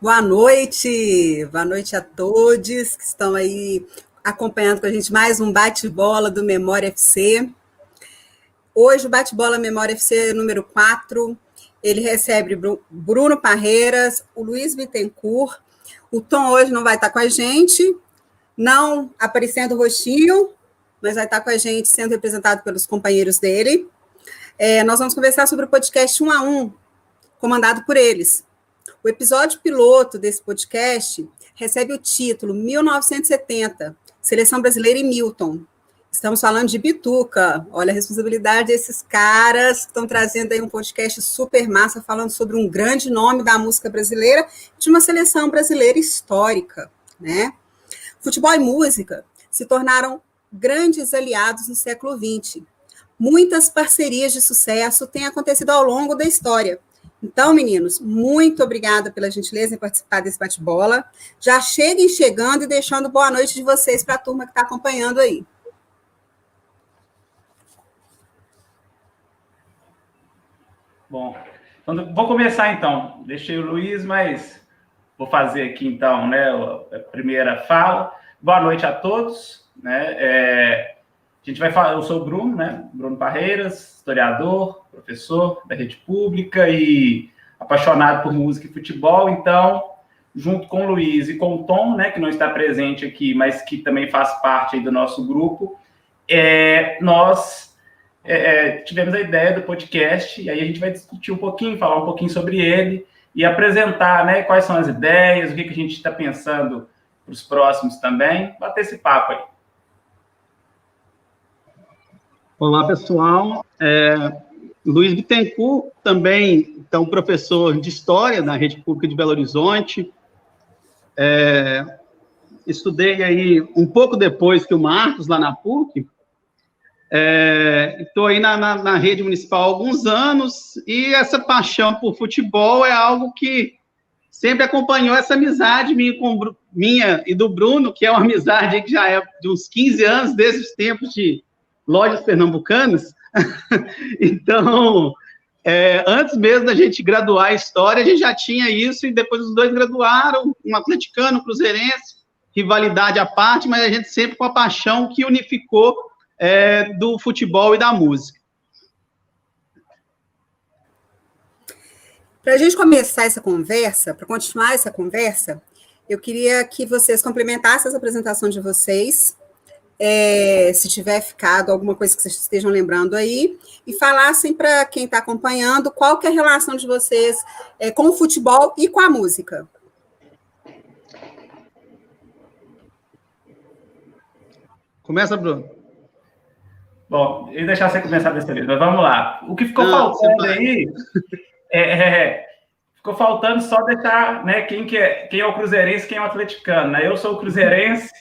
Boa noite, boa noite a todos que estão aí acompanhando com a gente mais um bate-bola do Memória FC. Hoje o bate-bola Memória FC número 4, ele recebe Bruno Parreiras, o Luiz Bittencourt, o Tom hoje não vai estar com a gente, não aparecendo o rostinho, mas vai estar com a gente sendo representado pelos companheiros dele. É, nós vamos conversar sobre o podcast 1 a 1, comandado por eles. O episódio piloto desse podcast recebe o título 1970, Seleção Brasileira em Milton. Estamos falando de Bituca. Olha a responsabilidade desses caras que estão trazendo aí um podcast super massa, falando sobre um grande nome da música brasileira, de uma seleção brasileira histórica, né? Futebol e música se tornaram grandes aliados no século XX. Muitas parcerias de sucesso têm acontecido ao longo da história. Então, meninos, muito obrigada pela gentileza em participar desse bate-bola. Já cheguem chegando e deixando boa noite de vocês para a turma que está acompanhando aí. Bom, então, vou começar então. Deixei o Luiz, mas vou fazer aqui então, né, a primeira fala. Boa noite a todos, né? É, a gente vai falar, eu sou o Bruno, né? Bruno Parreiras, historiador, professor da rede pública e apaixonado por música e futebol. Então, junto com o Luiz e com o Tom, né, que não está presente aqui, mas que também faz parte do nosso grupo, é, nós é, é, tivemos a ideia do podcast e aí a gente vai discutir um pouquinho, falar um pouquinho sobre ele e apresentar, né, quais são as ideias, o que, que a gente está pensando para os próximos também, bater esse papo aí. Olá, pessoal. É, Luiz Bittencourt, também então, professor de História na Rede Pública de Belo Horizonte. É, estudei aí um pouco depois que o Marcos, lá na PUC. Estou é, aí na, na, na, rede municipal há alguns anos e essa paixão por futebol é algo que sempre acompanhou essa amizade minha, com, minha e do Bruno, que é uma amizade que já é de uns 15 anos, desde os tempos de lojas pernambucanas. então, é, antes mesmo da gente graduar a história, a gente já tinha isso, e depois os dois graduaram, um atleticano, um cruzeirense, rivalidade à parte, mas a gente sempre com a paixão que unificou é, do futebol e da música. Para a gente começar essa conversa, para continuar essa conversa, eu queria que vocês complementassem essa apresentação de vocês é, se tiver ficado alguma coisa que vocês estejam lembrando aí, e falassem para quem está acompanhando qual que é a relação de vocês é, com o futebol e com a música. Começa, Bruno. Bom, e deixar você começar dessa vez, mas vamos lá. O que ficou Não, faltando aí é, é, ficou faltando só deixar né, quem, que é, quem é o cruzeirense quem é o atleticano. Né? Eu sou o cruzeirense,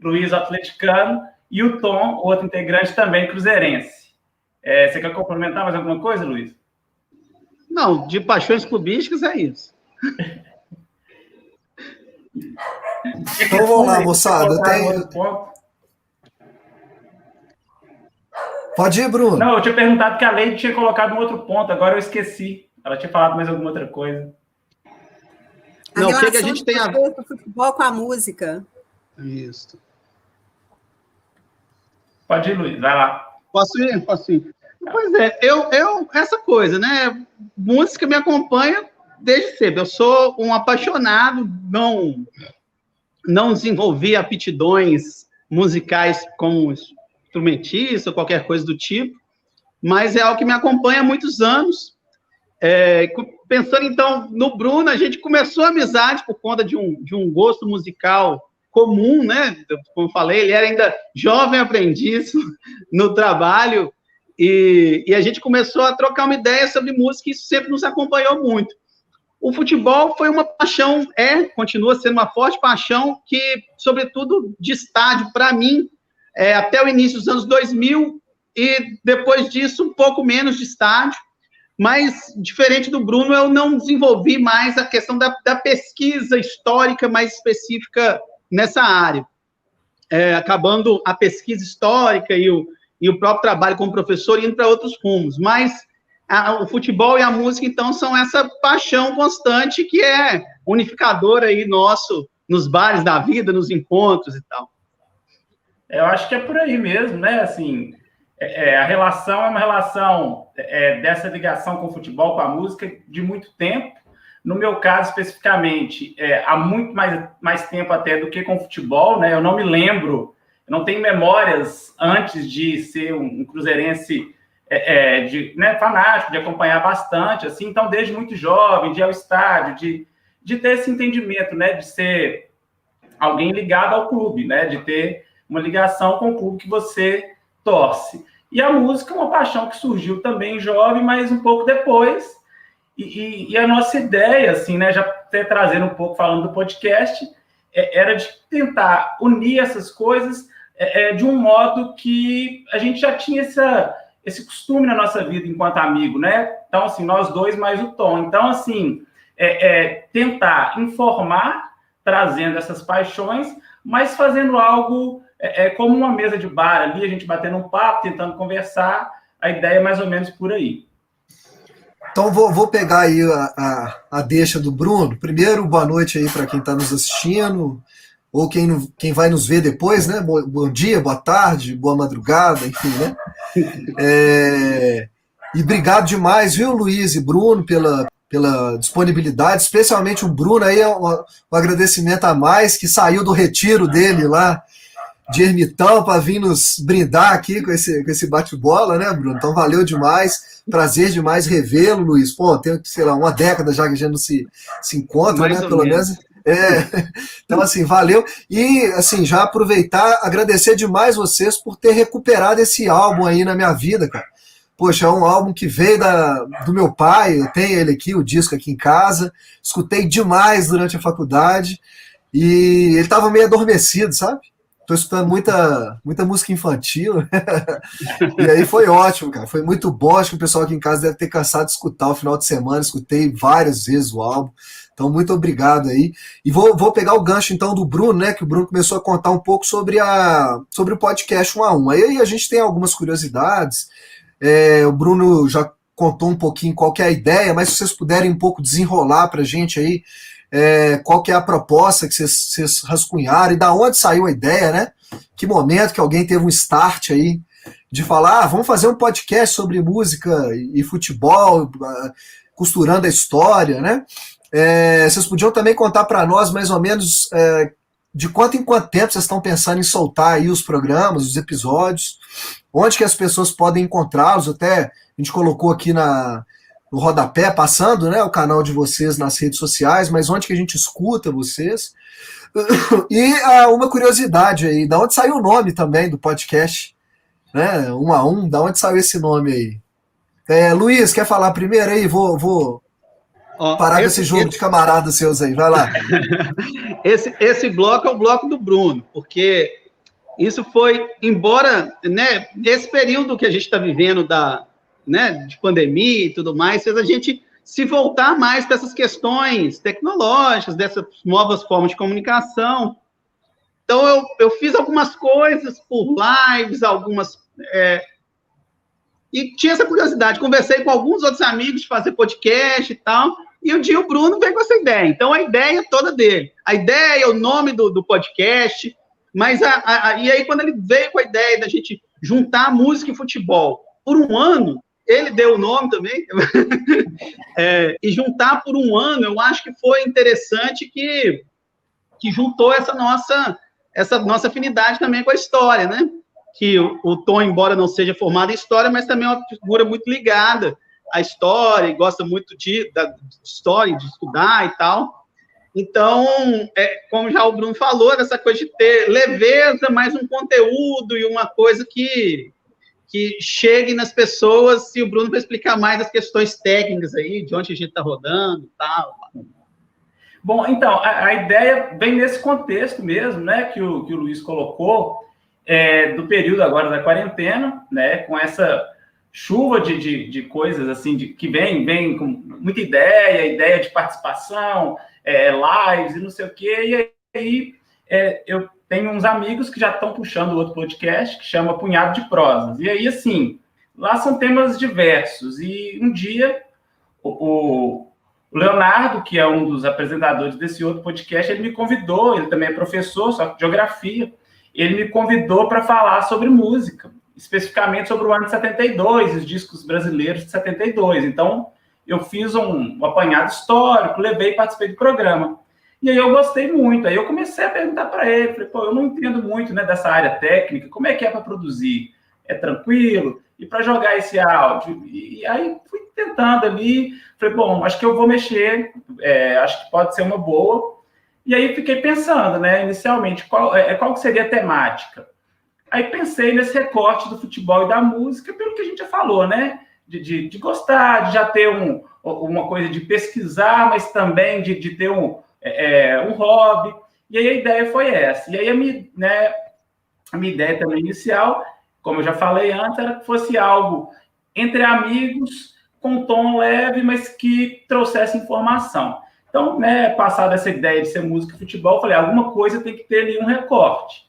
Luiz atleticano, e o Tom, outro integrante também cruzeirense. É, você quer complementar mais alguma coisa, Luiz? Não, de paixões clubísticas é isso. então vamos lá, moçada. Tem... Pode ir, Bruno. Não, eu tinha perguntado que a Leide tinha colocado um outro ponto, agora eu esqueci. Ela tinha falado mais alguma outra coisa. A Não, o que, que a gente tem a ver com o futebol com a música? Isso. Pode ir, Luiz, vai lá. Posso ir? Posso ir. Pois é, eu, eu, essa coisa, né? Música me acompanha desde cedo. Eu sou um apaixonado, não, não desenvolvi aptidões musicais como instrumentista qualquer coisa do tipo, mas é algo que me acompanha há muitos anos. É, pensando então no Bruno, a gente começou a amizade por conta de um, de um gosto musical comum, né? Como falei, ele era ainda jovem aprendiz no trabalho e, e, a gente começou a trocar uma ideia sobre música e isso sempre nos acompanhou muito. O futebol foi uma paixão, é, continua sendo uma forte paixão que, sobretudo, de estádio, para mim, é, até o início dos anos 2000 e depois disso um pouco menos de estádio, mas diferente do Bruno, eu não desenvolvi mais a questão da, da pesquisa histórica mais específica nessa área, é, acabando a pesquisa histórica e o, e o próprio trabalho como professor indo para outros rumos. Mas a, o futebol e a música, então, são essa paixão constante que é unificadora aí nosso nos bares da vida, nos encontros e tal. Eu acho que é por aí mesmo, né? Assim, é, é a relação é uma relação é, dessa ligação com o futebol, com a música, de muito tempo. No meu caso, especificamente, é, há muito mais, mais tempo até do que com o futebol, né? Eu não me lembro, não tenho memórias antes de ser um, um cruzeirense é, é, de, né, fanático, de acompanhar bastante, assim. Então, desde muito jovem, de ir ao estádio, de, de ter esse entendimento, né? De ser alguém ligado ao clube, né? De ter uma ligação com o clube que você torce. E a música é uma paixão que surgiu também jovem, mas um pouco depois. E, e, e a nossa ideia, assim, né, já trazendo um pouco, falando do podcast, é, era de tentar unir essas coisas é, é, de um modo que a gente já tinha essa, esse costume na nossa vida enquanto amigo, né? Então, assim, nós dois mais o Tom. Então, assim, é, é tentar informar, trazendo essas paixões, mas fazendo algo é, é, como uma mesa de bar ali, a gente batendo um papo, tentando conversar, a ideia é mais ou menos por aí. Então vou, vou pegar aí a, a, a deixa do Bruno. Primeiro, boa noite aí para quem está nos assistindo, ou quem, quem vai nos ver depois, né? Bom, bom dia, boa tarde, boa madrugada, enfim, né? É, e obrigado demais, viu, Luiz e Bruno, pela, pela disponibilidade, especialmente o Bruno aí, um, um agradecimento a mais, que saiu do retiro dele lá de ermitão para vir nos brindar aqui com esse, com esse bate-bola, né, Bruno? Então valeu demais, prazer demais revê-lo, Luiz. Pô, tem, sei lá, uma década já que a gente não se, se encontra, Mais né? Pelo menos. menos. É. Então, assim, valeu. E, assim, já aproveitar, agradecer demais vocês por ter recuperado esse álbum aí na minha vida, cara. Poxa, é um álbum que veio da, do meu pai, eu tenho ele aqui, o disco aqui em casa. Escutei demais durante a faculdade. E ele estava meio adormecido, sabe? Tô escutando muita, muita música infantil. e aí foi ótimo, cara. Foi muito bom. Acho que o pessoal aqui em casa deve ter cansado de escutar o final de semana. Escutei várias vezes o álbum. Então, muito obrigado aí. E vou, vou pegar o gancho então do Bruno, né? Que o Bruno começou a contar um pouco sobre, a, sobre o podcast 1 a 1. Aí a gente tem algumas curiosidades. É, o Bruno já contou um pouquinho qual é a ideia, mas se vocês puderem um pouco desenrolar para a gente aí é, qual que é a proposta que vocês, vocês rascunharam e da onde saiu a ideia, né? Que momento que alguém teve um start aí de falar, ah, vamos fazer um podcast sobre música e, futebol, ah, costurando a história, né? É, vocês podiam também contar para nós mais ou menos é, de quanto em quanto tempo vocês estão pensando em soltar aí os programas, os episódios, onde que as pessoas podem encontrá-los, até a gente colocou aqui na, no rodapé, passando né, o canal de vocês nas redes sociais, mas onde que a gente escuta vocês. E ah, uma curiosidade aí, da onde saiu o nome também do podcast? Né, um a um, da onde saiu esse nome aí? É, Luiz, quer falar primeiro aí? Vou, vou Ó, parar esse, com esse jogo esse... de camaradas seus aí, vai lá. esse, esse bloco é o bloco do Bruno, porque isso foi, embora, né, nesse período que a gente está vivendo da, né, de pandemia e tudo mais, fez a gente se voltar mais para essas questões tecnológicas, dessas novas formas de comunicação. Então, eu, eu fiz algumas coisas por lives, algumas. É, e tinha essa curiosidade. Conversei com alguns outros amigos de fazer podcast e tal. E um dia o Bruno veio com essa ideia. Então, a ideia toda dele. A ideia, o nome do, do podcast. Mas, a, a, e aí, quando ele veio com a ideia da gente juntar música e futebol por um ano, ele deu o nome também, é, e juntar por um ano, eu acho que foi interessante que, que juntou essa nossa, essa nossa afinidade também com a história, né? Que o, o Tom, embora não seja formado em história, mas também é uma figura muito ligada à história, gosta muito de, da, história, de estudar e tal. Então, é, como já o Bruno falou, essa coisa de ter leveza, mais um conteúdo e uma coisa que, que chegue nas pessoas se o Bruno vai explicar mais as questões técnicas aí, de onde a gente está rodando e tal. Bom, então, a, a, ideia vem nesse contexto mesmo, né, que o, que o Luiz colocou, é, do período agora da quarentena, né, com essa chuva de, de, de coisas, assim, de, que vem, vem com muita ideia, ideia de participação, é, lives e não sei o quê, e aí é, eu tenho uns amigos que já estão puxando outro podcast que chama Punhado de Prosas. E aí, assim, lá são temas diversos. E um dia, o, o Leonardo, que é um dos apresentadores desse outro podcast, ele me convidou, ele também é professor, só de geografia, ele me convidou para falar sobre música, especificamente sobre o ano de 72, os discos brasileiros de 72. Então, eu fiz um, um apanhado histórico, levei e participei do programa. E aí eu gostei muito. Aí eu comecei a perguntar para ele, falei, pô, eu não entendo muito né, dessa área técnica, como é que é para produzir? É tranquilo? E para jogar esse áudio? E, aí fui tentando ali, falei, bom, acho que eu vou mexer, é, acho que pode ser uma boa. E aí fiquei pensando, né, inicialmente, qual, é, qual seria a temática? Aí pensei nesse recorte do futebol e da música, pelo que a gente já falou, né? De, de, de gostar, de já ter um, uma coisa de pesquisar, mas também de, de ter um, é, é, um hobby. E aí a ideia foi essa. E aí a minha, né, a minha ideia também inicial, como eu já falei antes, era que fosse algo entre amigos, com tom leve, mas que trouxesse informação. Então, né, passada essa ideia de ser música e futebol, falei, alguma coisa tem que ter ali um recorte.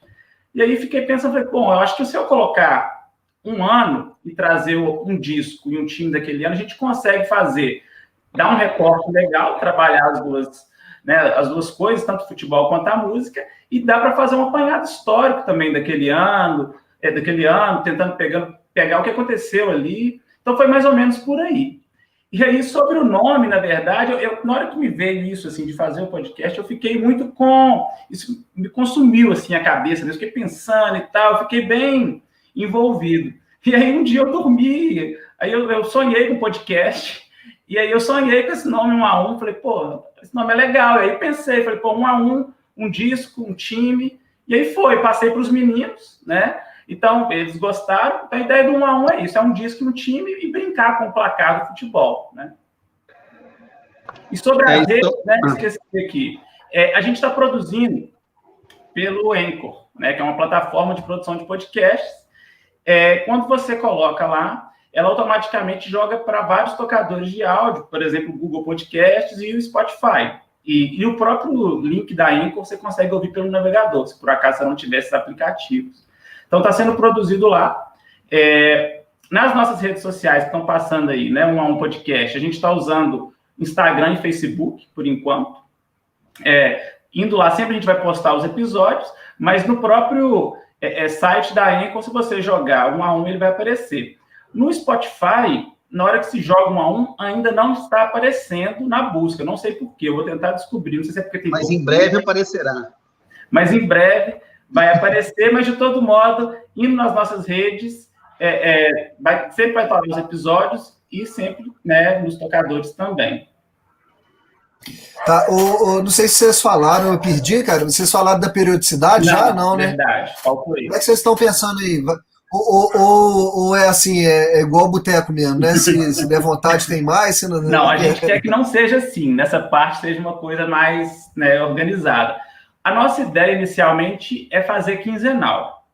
E aí fiquei pensando, falei, bom, eu acho que se eu colocar um ano e trazer um disco e um time daquele ano, a gente consegue fazer, dar um recorte legal, trabalhar as duas, né, as duas coisas, tanto o futebol quanto a música, e dá para fazer um apanhado histórico também daquele ano, é, daquele ano, tentando pegar, pegar o que aconteceu ali. Então foi mais ou menos por aí. E aí, sobre o nome, na verdade, eu, eu, na hora que me veio isso, assim, de fazer o podcast, eu fiquei muito com... Isso me consumiu, assim, a cabeça, eu fiquei pensando e tal, eu fiquei bem envolvido. E aí, um dia eu dormi, aí eu, eu sonhei com o podcast, e aí eu sonhei com esse nome, um a um, falei, pô, esse nome é legal. E aí pensei, falei, pô, um a um, um disco, um time, e aí foi, passei para os meninos, né? Então, eles gostaram. Então, a ideia do 1 a 1 é isso: é um disco no time e brincar com o placar do futebol. Né? E sobre a é rede, né, ah. esqueci aqui, é, a gente está produzindo pelo Anchor, né, que é uma plataforma de produção de podcasts. É, quando você coloca lá, ela automaticamente joga para vários tocadores de áudio, por exemplo, o Google Podcasts e o Spotify. E, e, o próprio link da Anchor você consegue ouvir pelo navegador, se por acaso você não tiver esses aplicativos. Então, está sendo produzido lá. É, nas nossas redes sociais que estão passando aí, né, um a um podcast, a gente está usando Instagram e Facebook, por enquanto. É, indo lá, sempre a gente vai postar os episódios, mas no próprio é, é, site da Anchor, se você jogar um a um, ele vai aparecer. No Spotify, na hora que se joga um a um, ainda não está aparecendo na busca. Não sei porquê, eu vou tentar descobrir. Não sei se é porque tem. Mas em breve aparecerá. Mas em breve vai aparecer, mas de todo modo, indo nas nossas redes, é, é, vai, sempre vai estar nos episódios e sempre né, nos tocadores também. Tá, o, o, não sei se vocês falaram, eu perdi, cara. Vocês falaram da periodicidade não, já? Não, né? Verdade, Como é que vocês estão pensando aí? Ou, ou, ou é assim, é, é igual boteco mesmo, né? Se, se der vontade, tem mais. Se não, não, a gente quer que não seja assim, nessa parte seja uma coisa mais né, organizada. A nossa ideia inicialmente é fazer quinzenal.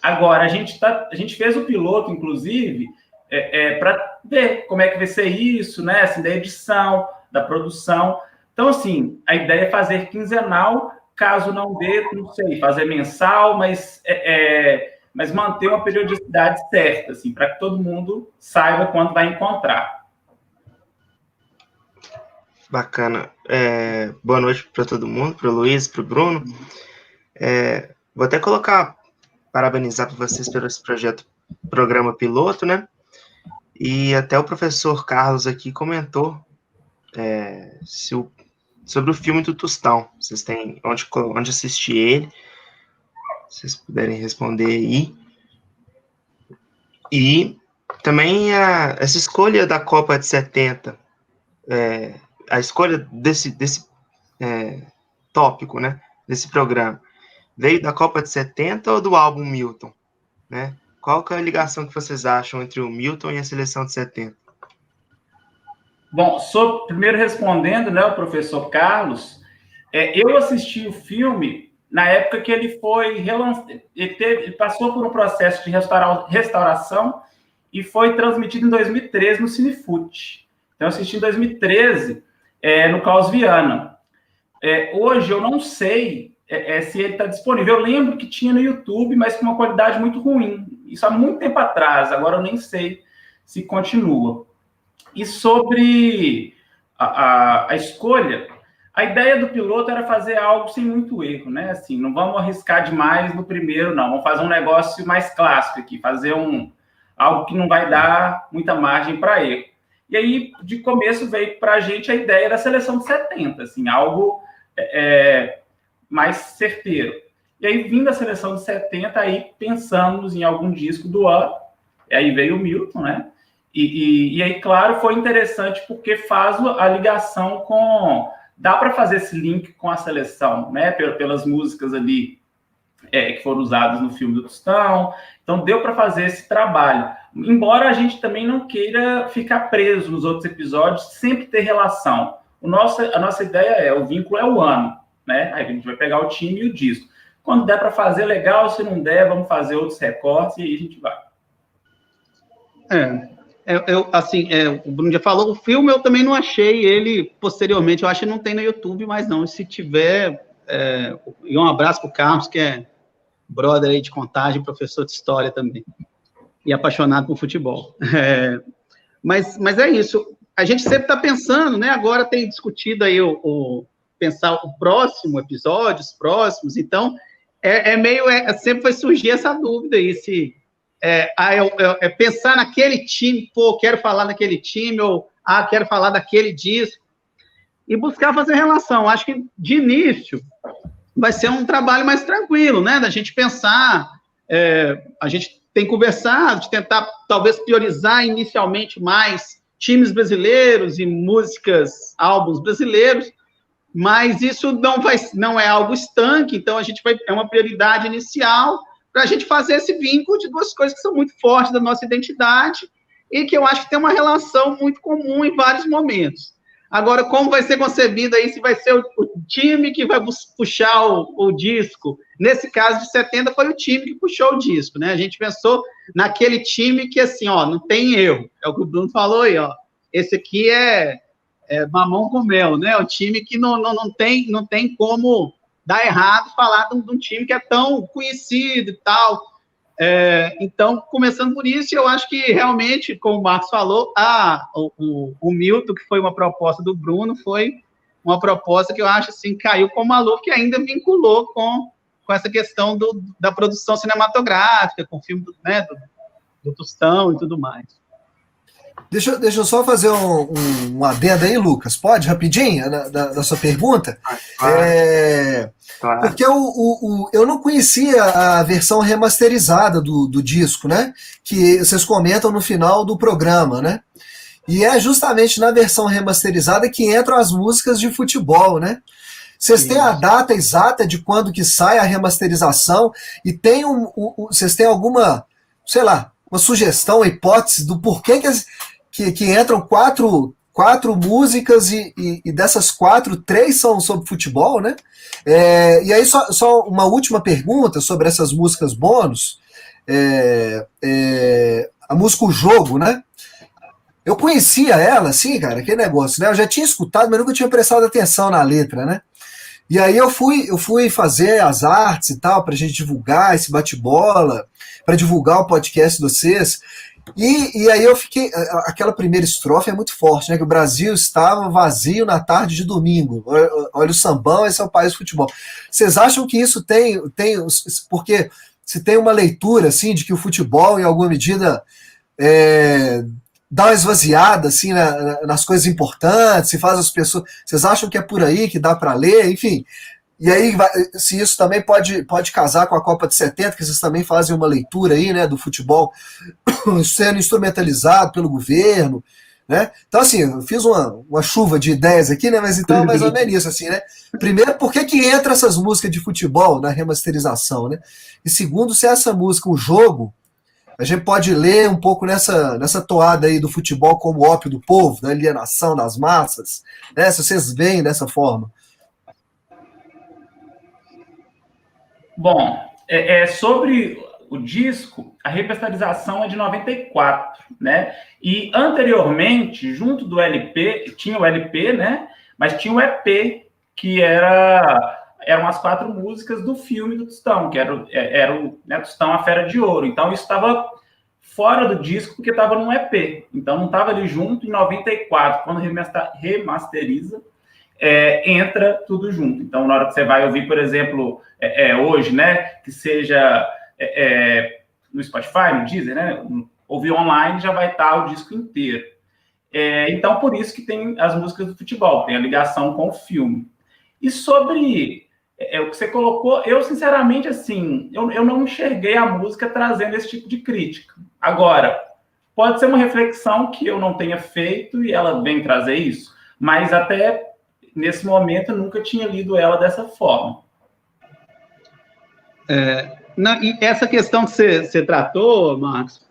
Agora, a gente, tá, a gente fez o piloto, inclusive, é, é, para ver como é que vai ser isso, né? Assim, da edição, da produção. Então, assim, a ideia é fazer quinzenal, caso não dê, não sei, fazer mensal, mas, é, é mas manter uma periodicidade certa, assim, para que todo mundo saiba quando vai encontrar. Bacana. É, boa noite para todo mundo, para o Luiz, para o Bruno. É, vou até colocar, parabenizar para vocês pelo esse projeto, programa piloto, né? E até o professor Carlos aqui comentou é, o, sobre o filme do Tostão. Vocês têm onde, onde assistir ele. Vocês puderem responder aí. E também a, essa escolha da Copa de 70. É, a escolha desse, desse é, tópico, né, desse programa, veio da Copa de 70 ou do álbum Milton? Né? Qual que é a ligação que vocês acham entre o Milton e a seleção de 70? Bom, sou, primeiro respondendo, né, o professor Carlos, é, eu assisti o filme na época que ele foi ele, teve, ele passou por um processo de restaura, restauração e foi transmitido em 2013 no Cinefute. Então, eu assisti em 2013 é, no Klaus Viana. É, hoje eu não sei é, é, se ele está disponível. Eu lembro que tinha no YouTube, mas com uma qualidade muito ruim. Isso há muito tempo atrás, agora eu nem sei se continua. E sobre a, a, a escolha, a ideia do piloto era fazer algo sem muito erro, né? Assim, não vamos arriscar demais no primeiro, não. Vamos fazer um negócio mais clássico aqui, fazer um algo que não vai dar muita margem para erro. E aí, de começo, veio para a gente a ideia da seleção de 70, assim, algo é, é, mais certeiro. E aí, vindo a seleção de 70, aí pensamos em algum disco do ano, e aí veio o Milton, né? E, e, e aí, claro, foi interessante porque faz a ligação com. Dá para fazer esse link com a seleção, né? Pelas músicas ali é, que foram usadas no filme do Tostão. Então, deu para fazer esse trabalho. Embora a gente também não queira ficar preso nos outros episódios, sempre ter relação. O nosso, a nossa ideia é: o vínculo é o ano, né? Aí a gente vai pegar o time e o disco. Quando der para fazer, legal. Se não der, vamos fazer outros recortes e aí a gente vai. É, eu, eu, assim, é, o Bruno já falou, o filme eu também não achei ele posteriormente, eu acho que não tem no YouTube, mas não, se tiver, é, e um abraço para o Carlos, que é brother aí de contagem, professor de história também, e apaixonado por futebol. É, mas, mas é isso, a gente sempre está pensando, né, agora tem discutido aí o, o, pensar o próximo episódio, os próximos, então, é, é meio, é, sempre vai surgir essa dúvida aí, se é, é, pensar naquele time, pô, quero falar daquele time, ou ah, quero falar daquele disco, e buscar fazer relação. Acho que de início vai ser um trabalho mais tranquilo, né? Da gente pensar, é, a gente tem conversado, de tentar talvez priorizar inicialmente mais times brasileiros e músicas, álbuns brasileiros, mas isso não vai, não é algo estanque, então a gente vai é uma prioridade inicial para a gente fazer esse vínculo de duas coisas que são muito fortes da nossa identidade e que eu acho que tem uma relação muito comum em vários momentos. Agora, como vai ser concebido aí, se vai ser o, time que vai puxar o, o, disco? Nesse caso de 70, foi o time que puxou o disco, né? A gente pensou naquele time que, assim, ó, não tem erro. É o que o Bruno falou aí, ó. Esse aqui é, é mamão com mel, né? O time que não, não, não, tem, não tem como dá errado falar de um, de um time que é tão conhecido e tal. É, então, começando por isso, eu acho que realmente, como o Marcos falou, a, o, o, o, Milton, que foi uma proposta do Bruno, foi uma proposta que eu acho assim, caiu com uma que ainda vinculou com, com essa questão do, da produção cinematográfica, com o filme do, né, do, do Tostão e tudo mais. Deixa, deixa eu só fazer um, um, um adendo aí, Lucas. Pode, rapidinho, da sua pergunta? Claro. É, claro. Porque o, o, o, eu não conhecia a versão remasterizada do, do disco, né? Que vocês comentam no final do programa, né? E é justamente na versão remasterizada que entram as músicas de futebol, né? Vocês têm a data exata de quando que sai a remasterização e tem um, um, vocês têm alguma, sei lá, uma sugestão, uma hipótese do porquê que, que, que entram quatro, quatro músicas e, e, e, dessas quatro, três são sobre futebol, né? É, e aí, só, só uma última pergunta sobre essas músicas bônus. É, é, a música O Jogo, né? Eu conhecia ela, assim, cara, aquele negócio, né? Eu já tinha escutado, mas nunca tinha prestado atenção na letra, né? E aí eu fui, eu fui fazer as artes e tal, para a gente divulgar esse bate-bola, para divulgar o podcast de vocês. E, e aí eu fiquei. Aquela primeira estrofe é muito forte, né? Que o Brasil estava vazio na tarde de domingo. Olha o sambão, esse é o país do futebol. Vocês acham que isso tem. tem porque se tem uma leitura assim de que o futebol, em alguma medida, é, dá uma esvaziada assim na, nas coisas importantes, se faz as pessoas. Vocês acham que é por aí que dá para ler? Enfim. E aí, se isso também pode, pode casar com a Copa de 70, que vocês também fazem uma leitura aí, né, do futebol sendo instrumentalizado pelo governo, né? Então, assim, eu fiz uma, uma chuva de ideias aqui, né? Mas então, mais ou menos isso, assim, né? Primeiro, por que, que entra essas músicas de futebol na remasterização, né? E segundo, se essa música, um jogo, a gente pode ler um pouco nessa, nessa toada aí do futebol como ópio do povo, da alienação das massas, né? Se vocês veem dessa forma. Bom, é, é sobre o disco, a remasterização é de 94, né? E anteriormente, junto do LP, tinha o LP, né? Mas tinha o EP, que era eram as quatro músicas do filme do Tostão, que era, é, era o né, Tostão A Fera de Ouro. Então isso estava fora do disco porque estava num EP. Então não estava ali junto. Em 94, quando remasteriza, é, entra tudo junto. Então na hora que você vai ouvir, por exemplo, é, é hoje, né, que seja é, é, no Spotify, no Deezer, né, ouvir online já vai estar o disco inteiro. Então, por isso que tem as músicas do futebol, tem a ligação com o filme. E sobre é, o que você colocou, eu, sinceramente, assim, eu, eu não enxerguei a música trazendo esse tipo de crítica. Agora, pode ser uma reflexão que eu não tenha feito e ela vem trazer isso, mas até nesse momento eu nunca tinha lido ela dessa forma. É, e essa questão que você, você tratou, Marcos,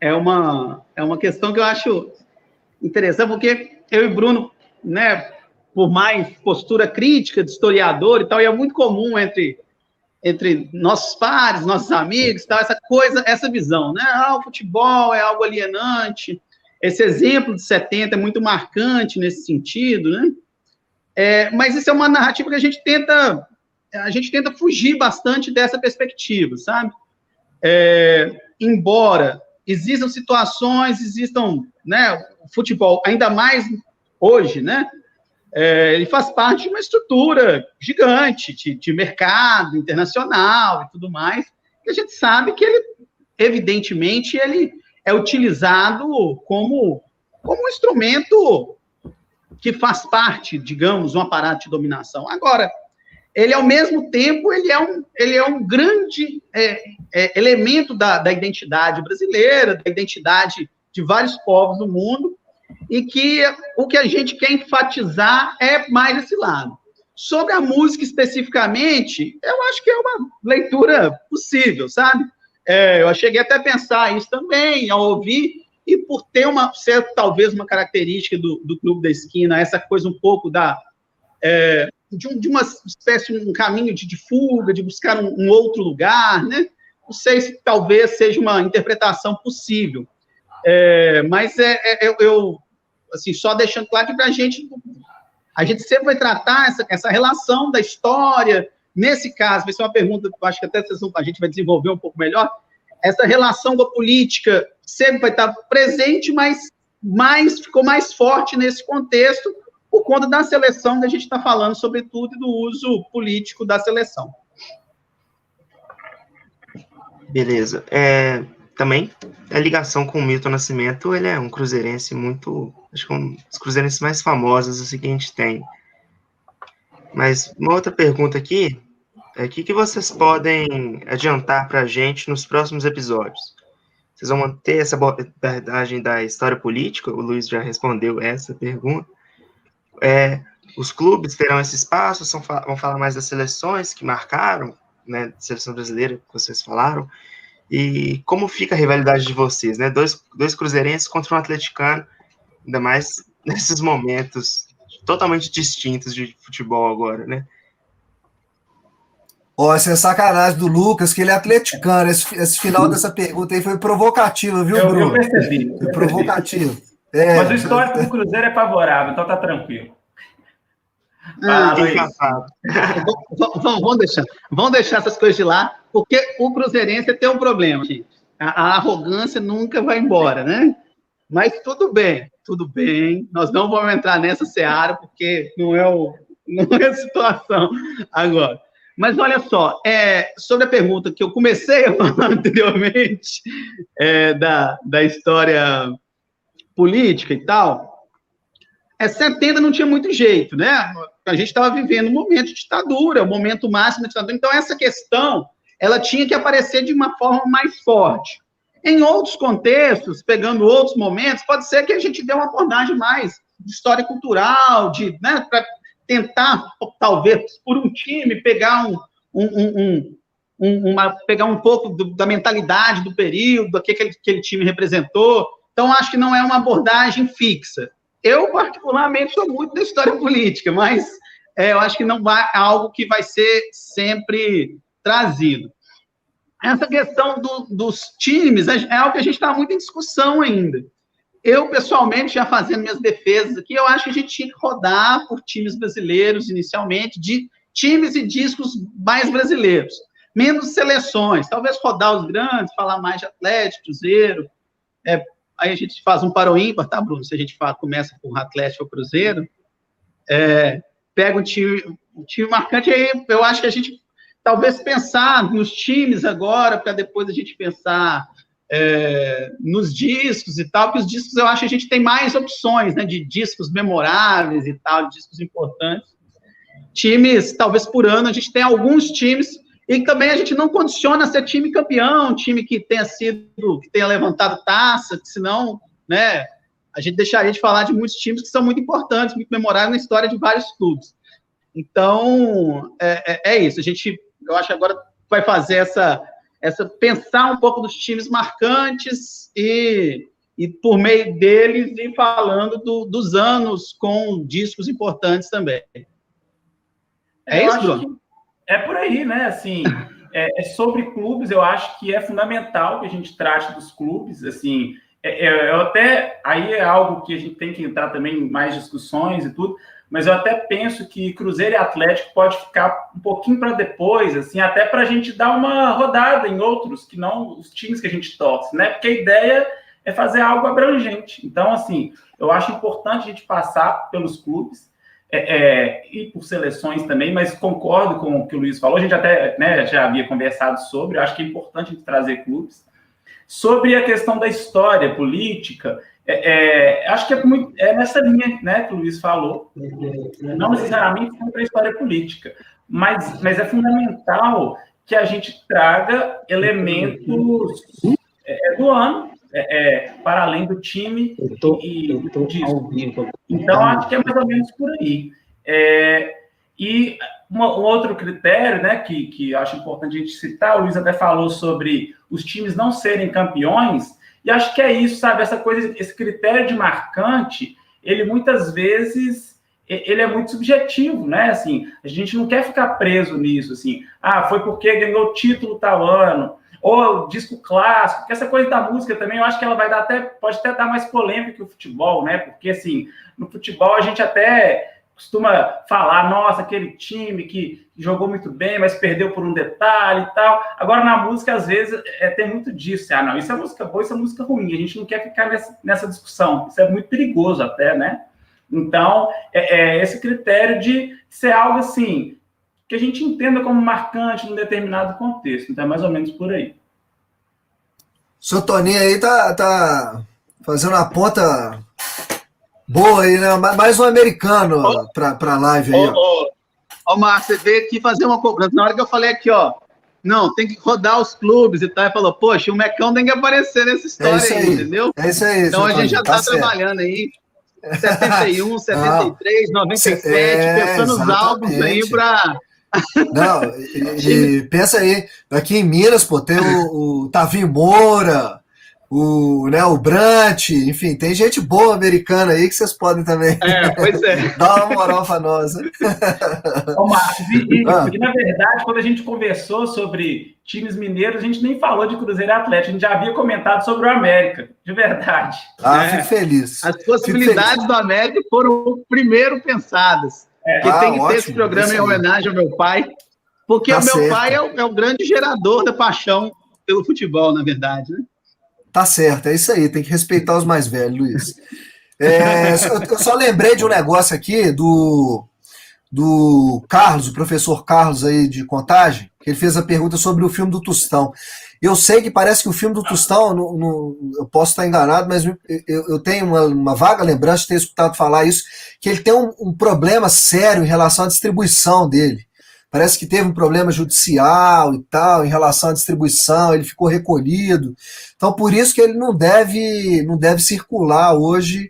é uma, é uma questão que eu acho interessante, porque eu e Bruno, né, por mais postura crítica de historiador e tal, e é muito comum entre, entre nossos pares, nossos amigos, tal, essa coisa, essa visão, né? Ah, o futebol é algo alienante. Esse exemplo de 70 é muito marcante nesse sentido, né? É, mas isso é uma narrativa que a gente tenta a gente tenta fugir bastante dessa perspectiva, sabe? É, embora existam situações, existam, né, futebol, ainda mais hoje, né, é, ele faz parte de uma estrutura gigante de, de, mercado internacional e tudo mais, e a gente sabe que ele, evidentemente, ele é utilizado como, como um instrumento que faz parte, digamos, um aparato de dominação. Agora, ele ao mesmo tempo ele é um, ele é um grande é, é, elemento da, da identidade brasileira, da identidade de vários povos do mundo, e que o que a gente quer enfatizar é mais esse lado. Sobre a música especificamente, eu acho que é uma leitura possível, sabe? É, eu cheguei até a pensar isso também, ao ouvir, e por ter uma, ser talvez uma característica do, do Clube da Esquina, essa coisa um pouco da, é, de, um, de, uma espécie um caminho de, de fuga, de buscar um, um, outro lugar, né? Não sei se talvez seja uma interpretação possível, é, mas é, é, eu, eu, assim, só deixando claro que para a gente, a gente sempre vai tratar essa, essa relação da história, nesse caso, vai ser uma pergunta eu acho que até a gente vai desenvolver um pouco melhor, essa relação com a política sempre vai estar presente, mas mais, ficou mais forte nesse contexto, por conta da seleção que a gente está falando, sobretudo, do uso político da seleção. Beleza. É, também, a ligação com o Milton Nascimento, ele é um cruzeirense muito, acho que é um dos cruzeirenses mais famosos assim, que a gente tem. Mas uma outra pergunta aqui, é o que, que vocês podem adiantar para a gente nos próximos episódios? Vocês vão manter essa abordagem da história política? O Luiz já respondeu essa pergunta. É, os clubes terão esse espaço, são, vão falar mais das seleções que marcaram, né, seleção brasileira, que vocês falaram, e como fica a rivalidade de vocês, né, dois, dois cruzeirenses contra um atleticano, ainda mais nesses momentos totalmente distintos de futebol agora, né? Ó, essa é sacanagem do Lucas, que ele é atleticano. Esse, esse final dessa pergunta aí foi provocativo, viu, eu, Bruno? Eu percebi. Foi provocativo. É. Mas o histórico do Cruzeiro é favorável, então tá tranquilo. Ah, vamos, deixar, vamos deixar essas coisas de lá, porque o Cruzeirense tem um problema, gente. A, a, arrogância nunca vai embora, né? Mas tudo bem, tudo bem. Nós não vamos entrar nessa seara, porque não é, o, não é a situação agora. Mas olha só, é, sobre a pergunta que eu comecei a falar anteriormente, é, da, da história política e tal, é 70 não tinha muito jeito, né? A gente estava vivendo um momento de ditadura, o um momento máximo de ditadura. Então, essa questão, ela tinha que aparecer de uma forma mais forte. Em outros contextos, pegando outros momentos, pode ser que a gente dê uma abordagem mais de história cultural, de, né, para tentar, talvez, por um time, pegar um, um, um, uma, pegar um pouco do, da mentalidade do período, do que aquele, aquele time representou, então, acho que não é uma abordagem fixa. Eu, particularmente, sou muito da história política, mas é, eu acho que não vai algo que vai ser sempre trazido. Essa questão do, dos times é, é algo que a gente está muito em discussão ainda. Eu, pessoalmente, já fazendo minhas defesas aqui, eu acho que a gente tinha que rodar por times brasileiros inicialmente, de times e discos mais brasileiros, menos seleções, talvez rodar os grandes, falar mais de Atlético, Cruzeiro, é, aí a gente faz um para o ímpar, tá, Bruno? Se a gente fala, começa por Atlético ou Cruzeiro, é, pega um time, um time marcante, aí eu acho que a gente talvez pensar nos times agora, para depois a gente pensar é, nos discos e tal, porque os discos eu acho que a gente tem mais opções, né, de discos memoráveis e tal, discos importantes. Times, talvez por ano, a gente tem alguns times, e também a gente não condiciona ser time campeão, time que tenha sido, que tenha levantado taça, que senão, né, a gente deixaria de falar de muitos times que são muito importantes, muito memoráveis na história de vários clubes. Então, é, é, é isso, a gente, eu acho que agora vai fazer essa essa pensar um pouco dos times marcantes e, e por meio deles ir falando do, dos anos com discos importantes também. É, isso, Bruno? É por aí, né? Assim, é, é, sobre clubes, eu acho que é fundamental que a gente trate dos clubes, assim, é, é, eu até, aí é algo que a gente tem que entrar também em mais discussões e tudo, mas eu até penso que Cruzeiro e Atlético pode ficar um pouquinho para depois, assim, até para a gente dar uma rodada em outros que não os times que a gente torce, né? Porque a ideia é fazer algo abrangente. Então, assim, eu acho importante a gente passar pelos clubes é, é, e por seleções também, mas concordo com o que o Luiz falou, a gente até né, já havia conversado sobre, acho que é importante a gente trazer clubes. Sobre a questão da história política, é, é, acho que é, muito, é nessa linha né, que o Luiz falou, não necessariamente para a história política, mas, mas é fundamental que a gente traga elementos é, do ano é, é, para além do time tô, e disso. Então, acho que é mais ou menos por aí. É, e uma, um outro critério né, que, que acho importante a gente citar, o Luiz até falou sobre os times não serem campeões, e acho que é isso, sabe? Essa coisa, esse critério de marcante, ele muitas vezes ele é muito subjetivo, né? Assim, a gente não quer ficar preso nisso, assim. Ah, foi porque ganhou título tal ano, ou disco clássico, porque essa coisa da música também, eu acho que ela vai dar até, pode até dar mais polêmica que o futebol, né? Porque, assim, no futebol a gente até costuma falar, nossa, aquele time que jogou muito bem, mas perdeu por um detalhe e tal. Agora, na música, às vezes, é, tem muito disso. Ah, não, isso é música boa, isso é música ruim. A gente não quer ficar nessa, nessa discussão. Isso é muito perigoso até, né? Então, é, é, esse critério de ser algo assim, que a gente entenda como marcante num determinado contexto. Então, é mais ou menos por aí. O seu Toninho aí tá, tá fazendo a ponta Boa aí, né? Mais um americano oh, para a live aí. Ô, oh, oh. Marcos, você veio aqui fazer uma cobrança. Na hora que eu falei aqui, ó, não, tem que rodar os clubes e tal, e falou, poxa, o Mecão tem que aparecer nessa história é aí, aí, entendeu? É isso aí. Então a gente já está tá trabalhando aí. 71, 73, 97, é, pensando nos álbuns aí para. Não, e, e, pensa aí, aqui em Minas, pô, tem o, o Tavinho Moura, o, né, o Brant, enfim, tem gente boa americana aí que vocês podem também é, pois é. dar uma moral para nós. Né? Ô, Marcos, e, ah. e, na verdade, quando a gente conversou sobre times mineiros, a gente nem falou de Cruzeiro e Atlético, a gente já havia comentado sobre o América, de verdade. Ah, é. fico feliz. As possibilidades feliz. do América foram primeiro pensadas. É. ah, tem que ótimo, ter esse programa em homenagem ao meu pai, porque tá o meu certo. pai é o, é o grande gerador da paixão pelo futebol, na verdade, né? Tá certo, é isso aí, tem que respeitar os mais velhos, Luiz. É, eu só lembrei de um negócio aqui do, do Carlos, o professor Carlos aí de contagem, que ele fez a pergunta sobre o filme do Tostão. Eu sei que parece que o filme do Tostão, no, no, eu posso estar enganado, mas eu, eu tenho uma, uma, vaga lembrança de ter escutado falar isso, que ele tem um, um problema sério em relação à distribuição dele parece que teve um problema judicial e tal em relação à distribuição, ele ficou recolhido. Então, por isso que ele não deve, não deve circular hoje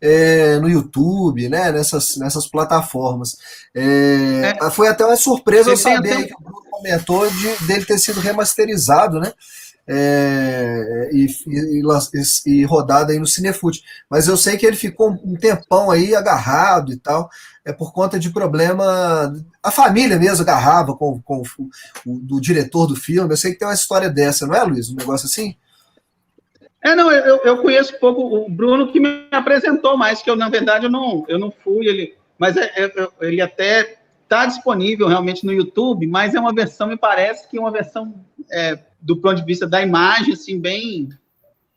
é, no YouTube, né, nessas, nessas plataformas. É, é, foi até uma surpresa eu saber até... que o Bruno comentou de, dele ter sido remasterizado, né? É, e, e, e, rodado aí no Cinefute. Mas eu sei que ele ficou um tempão aí agarrado e tal é por conta de problema. A família mesmo agarrava com, com o, do diretor do filme. Eu sei que tem uma história dessa, não é, Luiz? Um negócio assim? É, não, eu, eu conheço pouco o Bruno que me apresentou mais, que eu, na verdade, eu não, eu não fui, ele, mas é, é, ele até está disponível realmente no YouTube, mas é uma versão, me parece que é uma versão é, do ponto de vista da imagem, assim, bem,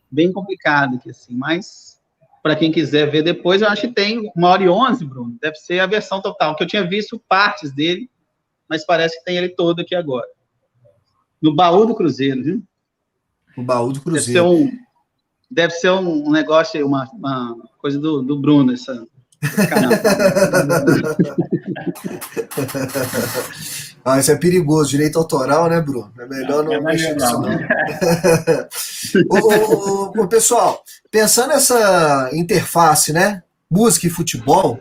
bem complicada aqui, assim, mas para quem quiser ver depois, eu acho que tem uma hora e onze, Bruno, deve ser a versão total, que eu tinha visto partes dele, mas parece que tem ele todo aqui agora. No baú do Cruzeiro, viu? No baú do Cruzeiro. Deve ser um, deve ser um negócio, uma, uma coisa do, do Bruno, essa, ah, isso é perigoso, direito autoral, né, Bruno? É melhor não, mexer nisso, não. ô, ô, ô, pessoal, pensando nessa interface, né? Música e futebol,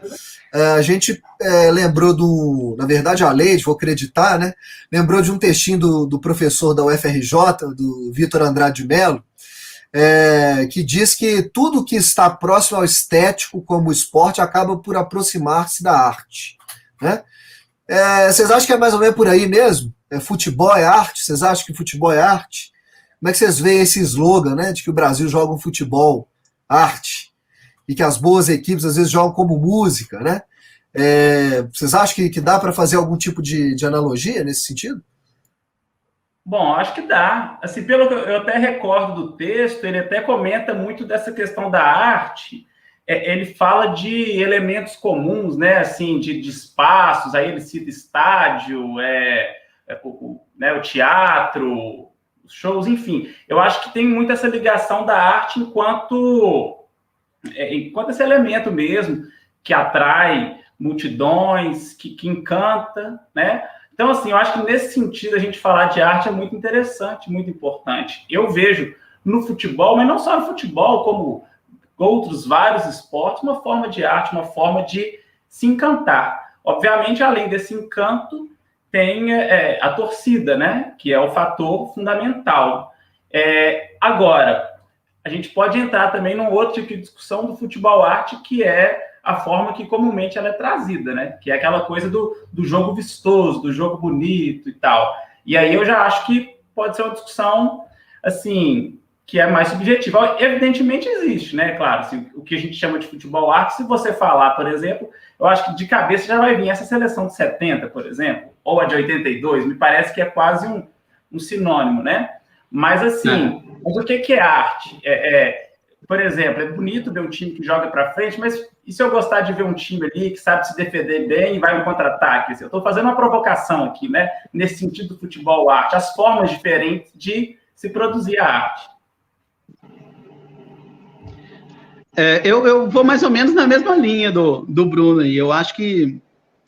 é, a gente é, lembrou do. Na verdade, a Leide, vou acreditar, né? Lembrou de um textinho do, do professor da UFRJ, do Vitor Andrade Mello, é, que diz que tudo que está próximo ao estético, como o esporte, acaba por aproximar-se da arte. Né? É, vocês acham que é mais ou menos por aí mesmo? É, futebol é arte? Vocês acham que futebol é arte? Como é que vocês veem esse slogan né, de que o Brasil joga um futebol arte? E que as boas equipes às vezes jogam como música, né? É, vocês acham que, que dá para fazer algum tipo de, de analogia nesse sentido? Bom, acho que dá. Assim, pelo que eu até recordo do texto, ele até comenta muito dessa questão da arte. É, ele fala de elementos comuns, né? Assim, de, de espaços. Aí ele cita estádio, é, é o, né, o teatro, shows, enfim. Eu acho que tem muito essa ligação da arte enquanto, é, enquanto esse elemento mesmo que atrai multidões, que, que encanta, né? Então, assim, eu acho que nesse sentido a gente falar de arte é muito interessante, muito importante. Eu vejo no futebol, mas não só no futebol, como outros vários esportes, uma forma de arte, uma forma de se encantar. Obviamente, além desse encanto, tem é, a torcida, né? Que é o fator fundamental. É, agora, a gente pode entrar também num outro tipo de discussão do futebol arte, que é a forma que comumente ela é trazida, né? Que é aquela coisa do, do jogo vistoso, do jogo bonito e tal. E aí eu já acho que pode ser uma discussão, assim, que é mais subjetiva. Evidentemente existe, né? Claro, assim, o que a gente chama de futebol arte, se você falar, por exemplo, eu acho que de cabeça já vai vir essa seleção de 70, por exemplo, ou a de 82, me parece que é quase um, um sinônimo, né? Mas assim, é. mas o que, é arte? É, é, por exemplo, é bonito ver um time que joga para frente, mas e se eu gostar de ver um time ali que sabe se defender bem e vai no contra-ataque? Eu estou fazendo uma provocação aqui, né? Nesse sentido do futebol arte, as formas diferentes de se produzir a arte. É, eu, eu vou mais ou menos na mesma linha do, do Bruno aí. Eu acho que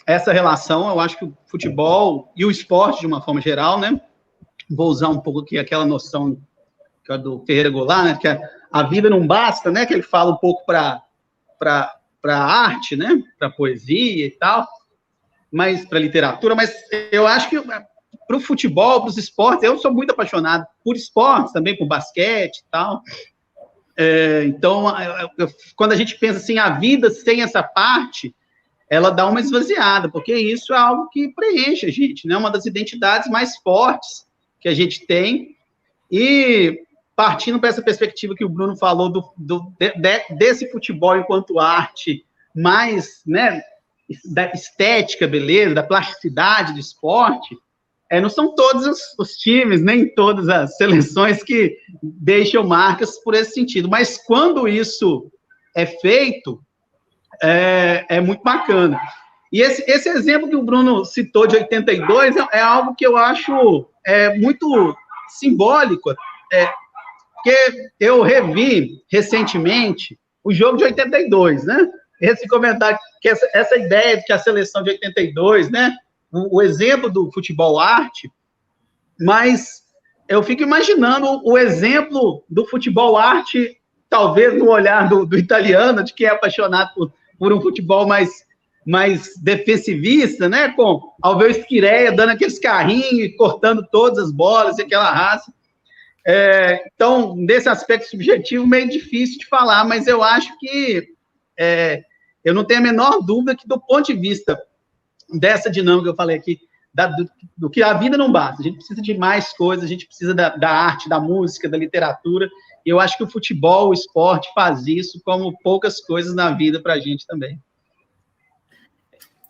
essa relação, eu acho que o futebol e o esporte, de uma forma geral, né? Vou usar um pouco aqui aquela noção que é do Ferreira Goulart, né? Que a, a vida não basta, né? Que ele fala um pouco para para arte, né? Para poesia e tal, mas para literatura. Mas eu acho que para o futebol, para os esportes, eu sou muito apaixonado por esportes também, por basquete e tal. É, então, quando a gente pensa assim, a vida sem essa parte, ela dá uma esvaziada, porque isso é algo que preenche a gente, né? Uma das identidades mais fortes que a gente tem. E partindo para essa perspectiva que o Bruno falou do, do de, desse futebol enquanto arte, mais, né, da estética, beleza, da plasticidade do esporte, é, não são todos os, os, times, nem todas as seleções que deixam marcas por esse sentido, mas quando isso é feito, é, é muito bacana. E esse, esse exemplo que o Bruno citou de 82 é, é algo que eu acho é, muito simbólico, é, porque eu revi recentemente o jogo de 82, né? Esse comentário, que essa, essa ideia de que a seleção de 82, né? O, exemplo do futebol arte, mas eu fico imaginando o exemplo do futebol arte, talvez no olhar do, do italiano, de quem é apaixonado por, por um futebol mais, mais defensivista, né? Com Alveu Esquireia dando aqueles carrinhos, cortando todas as bolas e aquela raça. É, então, nesse aspecto subjetivo, meio difícil de falar, mas eu acho que é, eu não tenho a menor dúvida que, do ponto de vista dessa dinâmica que eu falei aqui, da, do, do, que a vida não basta, a gente precisa de mais coisas, a gente precisa da, da arte, da música, da literatura, e eu acho que o futebol, o esporte faz isso como poucas coisas na vida para a gente também.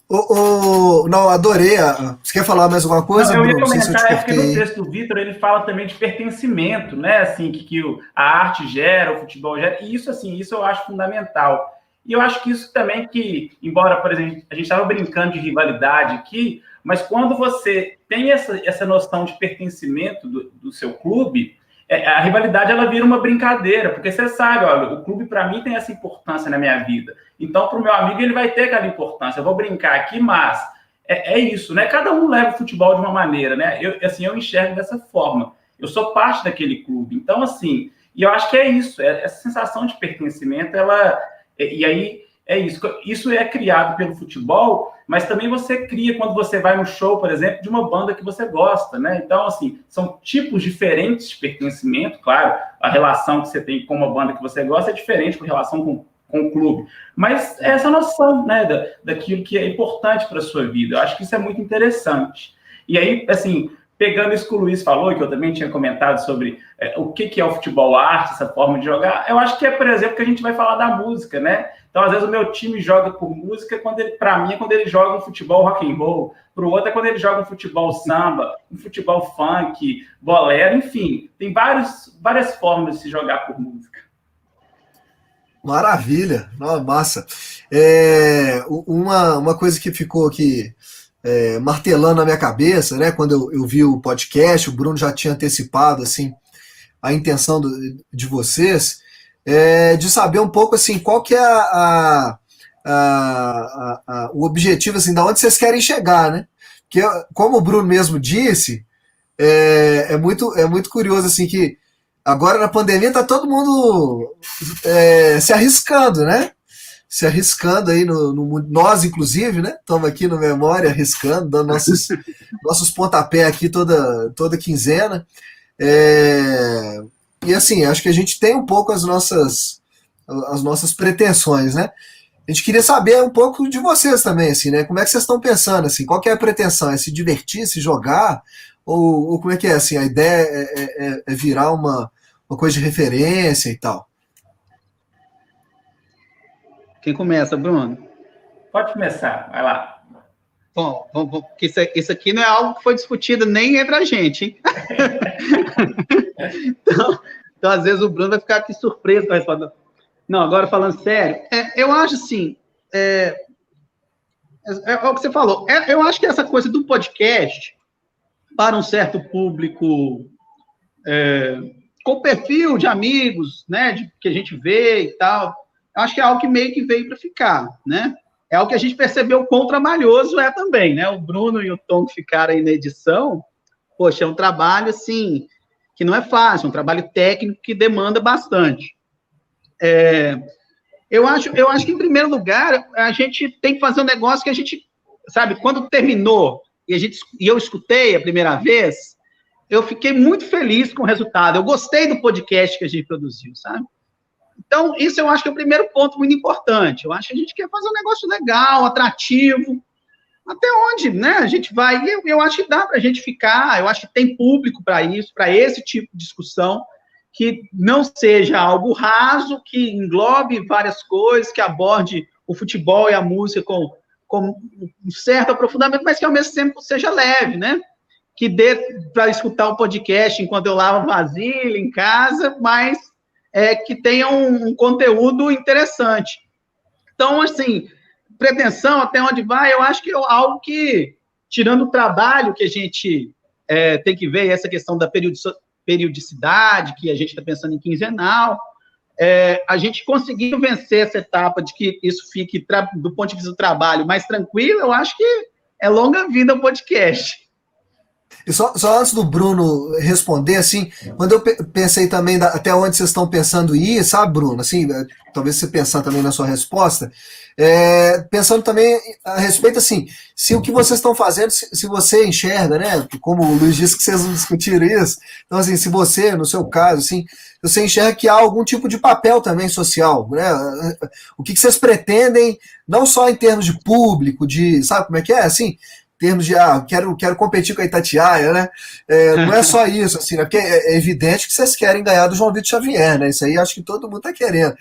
O, o, não, adorei. Você quer falar mais alguma coisa? Não, eu ia Bruno? comentar, se eu é porque no texto do Vitor ele fala também de pertencimento, né? Assim, que, que a arte gera, o futebol gera, e isso, assim, isso eu acho fundamental. E eu acho que isso também que, embora, por exemplo, a gente estava brincando de rivalidade aqui, mas quando você tem essa, essa noção de pertencimento do, do seu clube, é, a rivalidade ela vira uma brincadeira, porque você sabe, olha, o clube para mim tem essa importância na minha vida. Então, para o meu amigo, ele vai ter aquela importância. Eu vou brincar aqui, mas é, é, isso, né? Cada um leva o futebol de uma maneira, né? Eu, assim, eu enxergo dessa forma. Eu sou parte daquele clube. Então, assim, e eu acho que é isso, é, essa sensação de pertencimento, ela. E, aí é isso. Isso é criado pelo futebol, mas também você cria quando você vai no show, por exemplo, de uma banda que você gosta, né? Então, assim, são tipos diferentes de pertencimento, claro. A relação que você tem com uma banda que você gosta é diferente com relação com, com o clube. Mas é essa noção, né, da, daquilo que é importante para a sua vida. Eu acho que isso é muito interessante. E aí, assim, pegando isso que o Luiz falou, que eu também tinha comentado sobre é, o que, que é o futebol arte, essa forma de jogar, eu acho que é, por exemplo, que a gente vai falar da música, né? Então, às vezes, o meu time joga por música, quando ele, para mim, é quando ele joga um futebol rock and roll, para o outro é quando ele joga um futebol samba, um futebol funk, bolero, enfim, tem vários, várias formas de se jogar por música. Maravilha, massa. É, uma, uma coisa que ficou aqui é, martelando na minha cabeça, né? Quando eu, eu, vi o podcast, o Bruno já tinha antecipado assim a intenção do, de vocês é, de saber um pouco assim qual que é a, a, a, o objetivo assim, da onde vocês querem chegar, né? Porque como o Bruno mesmo disse, é, é muito é muito curioso assim que agora na pandemia tá todo mundo é, se arriscando, né? Se arriscando aí no, no nós inclusive, né? Estamos aqui no memória arriscando, dando nossos nossos pontapé aqui toda toda quinzena. É, e assim, acho que a gente tem um pouco as nossas as nossas pretensões, né? A gente queria saber um pouco de vocês também, assim, né? Como é que vocês estão pensando, assim? Qual é a pretensão? É se divertir, se jogar? Ou, ou como é que é, assim? A ideia é, é, é, é virar uma, uma coisa de referência e tal? Quem começa, Bruno? Pode começar, vai lá. Bom, bom, bom isso, isso aqui não é algo que foi discutido nem entre a gente, hein? então, então, às vezes, o Bruno vai ficar aqui surpreso com a resposta. Não, agora falando sério, é, eu acho assim, é, é, é, o que você falou, é, eu acho que essa coisa do podcast, para um certo público é, com perfil de amigos, né, de, que a gente vê e tal, eu acho que é algo que meio que veio para ficar, né? É algo que a gente percebeu quão trabalhoso é também, né? O Bruno e o Tom que ficaram aí na edição, poxa, é um trabalho, assim, que não é fácil, é um trabalho técnico que demanda bastante. É, eu, acho, eu acho que, em primeiro lugar, a gente tem que fazer um negócio que a gente, sabe, quando terminou e, a gente, e eu escutei a primeira vez, eu fiquei muito feliz com o resultado. Eu gostei do podcast que a gente produziu, sabe? Então, isso eu acho que é o primeiro ponto muito importante. Eu acho que a gente quer fazer um negócio legal, atrativo, até onde, né? A gente vai. Eu, eu acho que dá para a gente ficar. Eu acho que tem público para isso, para esse tipo de discussão que não seja algo raso, que englobe várias coisas, que aborde o futebol e a música com, com um certo aprofundamento, mas que ao mesmo tempo seja leve, né? Que dê para escutar o podcast enquanto eu lavo vasilha em casa, mas é, que tenha um, conteúdo interessante. Então, assim, pretensão, até onde vai, eu acho que é algo que, tirando o trabalho que a gente é, tem que ver, essa questão da periodicidade, que a gente está pensando em quinzenal, é, a gente conseguiu vencer essa etapa de que isso fique, do ponto de vista do trabalho, mais tranquilo, eu acho que é longa vida o podcast. E só, só antes do Bruno responder, assim, quando eu pensei também da, até onde vocês estão pensando ir, sabe, Bruno? Assim, é, talvez você pensar também na sua resposta, é, pensando também a respeito, assim, se o que vocês estão fazendo, se, se, você enxerga, né? Como o Luiz disse que vocês não discutiram isso, então, assim, se você, no seu caso, assim, você enxerga que há algum tipo de papel também social, né? O que, que vocês pretendem, não só em termos de público, de, sabe como é que é, assim, termos de, ah, quero, quero competir com a Itatiaia, né? É, não é só isso, assim, né? Porque é, é, evidente que vocês querem ganhar do João Vitor Xavier, né? Isso aí acho que todo mundo está querendo.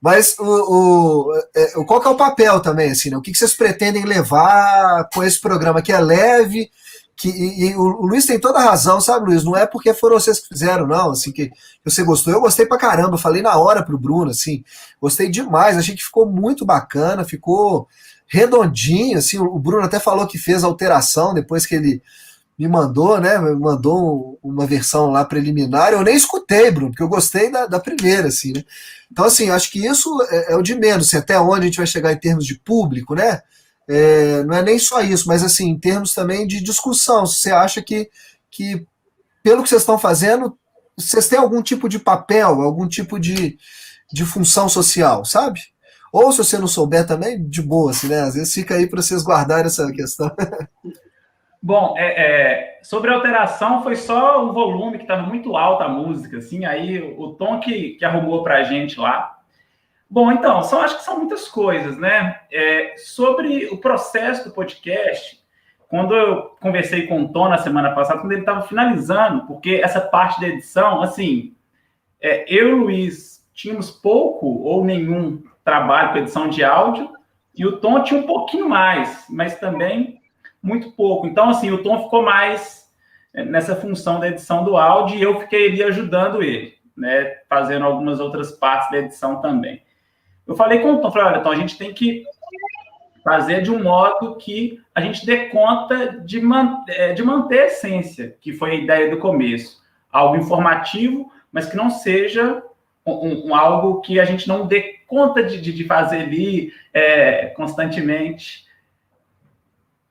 Mas o, o, é, qual que é o papel também, assim, né? O que, que vocês pretendem levar com esse programa que é leve, que e, e o, o, Luiz tem toda a razão, sabe, Luiz? Não é porque foram vocês que fizeram, não, assim, que você gostou. Eu gostei pra caramba, falei na hora pro Bruno, assim, gostei demais, achei que ficou muito bacana, ficou redondinho, assim, o Bruno até falou que fez alteração depois que ele me mandou, né? Me mandou uma versão lá preliminar. Eu nem escutei, Bruno, porque eu gostei da, da primeira, assim, né? Então, assim, acho que isso é, é o de menos, assim, até onde a gente vai chegar em termos de público, né? É, não é nem só isso, mas assim, em termos também de discussão. Se você acha que, que, pelo que vocês estão fazendo, vocês têm algum tipo de papel, algum tipo de, de função social, sabe? Ou se você não souber também, de boa, assim, né? Às vezes fica aí para vocês guardarem essa questão. Bom, é, é, sobre a alteração, foi só o volume que estava muito alto a música, assim, aí o, tom que, que arrumou para a gente lá. Bom, então, são, acho que são muitas coisas, né? É, sobre o processo do podcast, quando eu conversei com o Tom na semana passada, quando ele estava finalizando, porque essa parte da edição, assim, é, eu e o Luiz tínhamos pouco ou nenhum trabalho com edição de áudio, e o Tom tinha um pouquinho mais, mas também muito pouco. Então, assim, o Tom ficou mais é, nessa função da edição do áudio e eu fiquei ali ajudando ele, né, fazendo algumas outras partes da edição também. Eu falei com o Tom, falei, olha, Tom, a gente tem que fazer de um modo que a gente dê conta de, man é, de manter a essência, que foi a ideia do começo. Algo informativo, mas que não seja um, um algo que a gente não dê conta de, de, de fazer ali é, constantemente.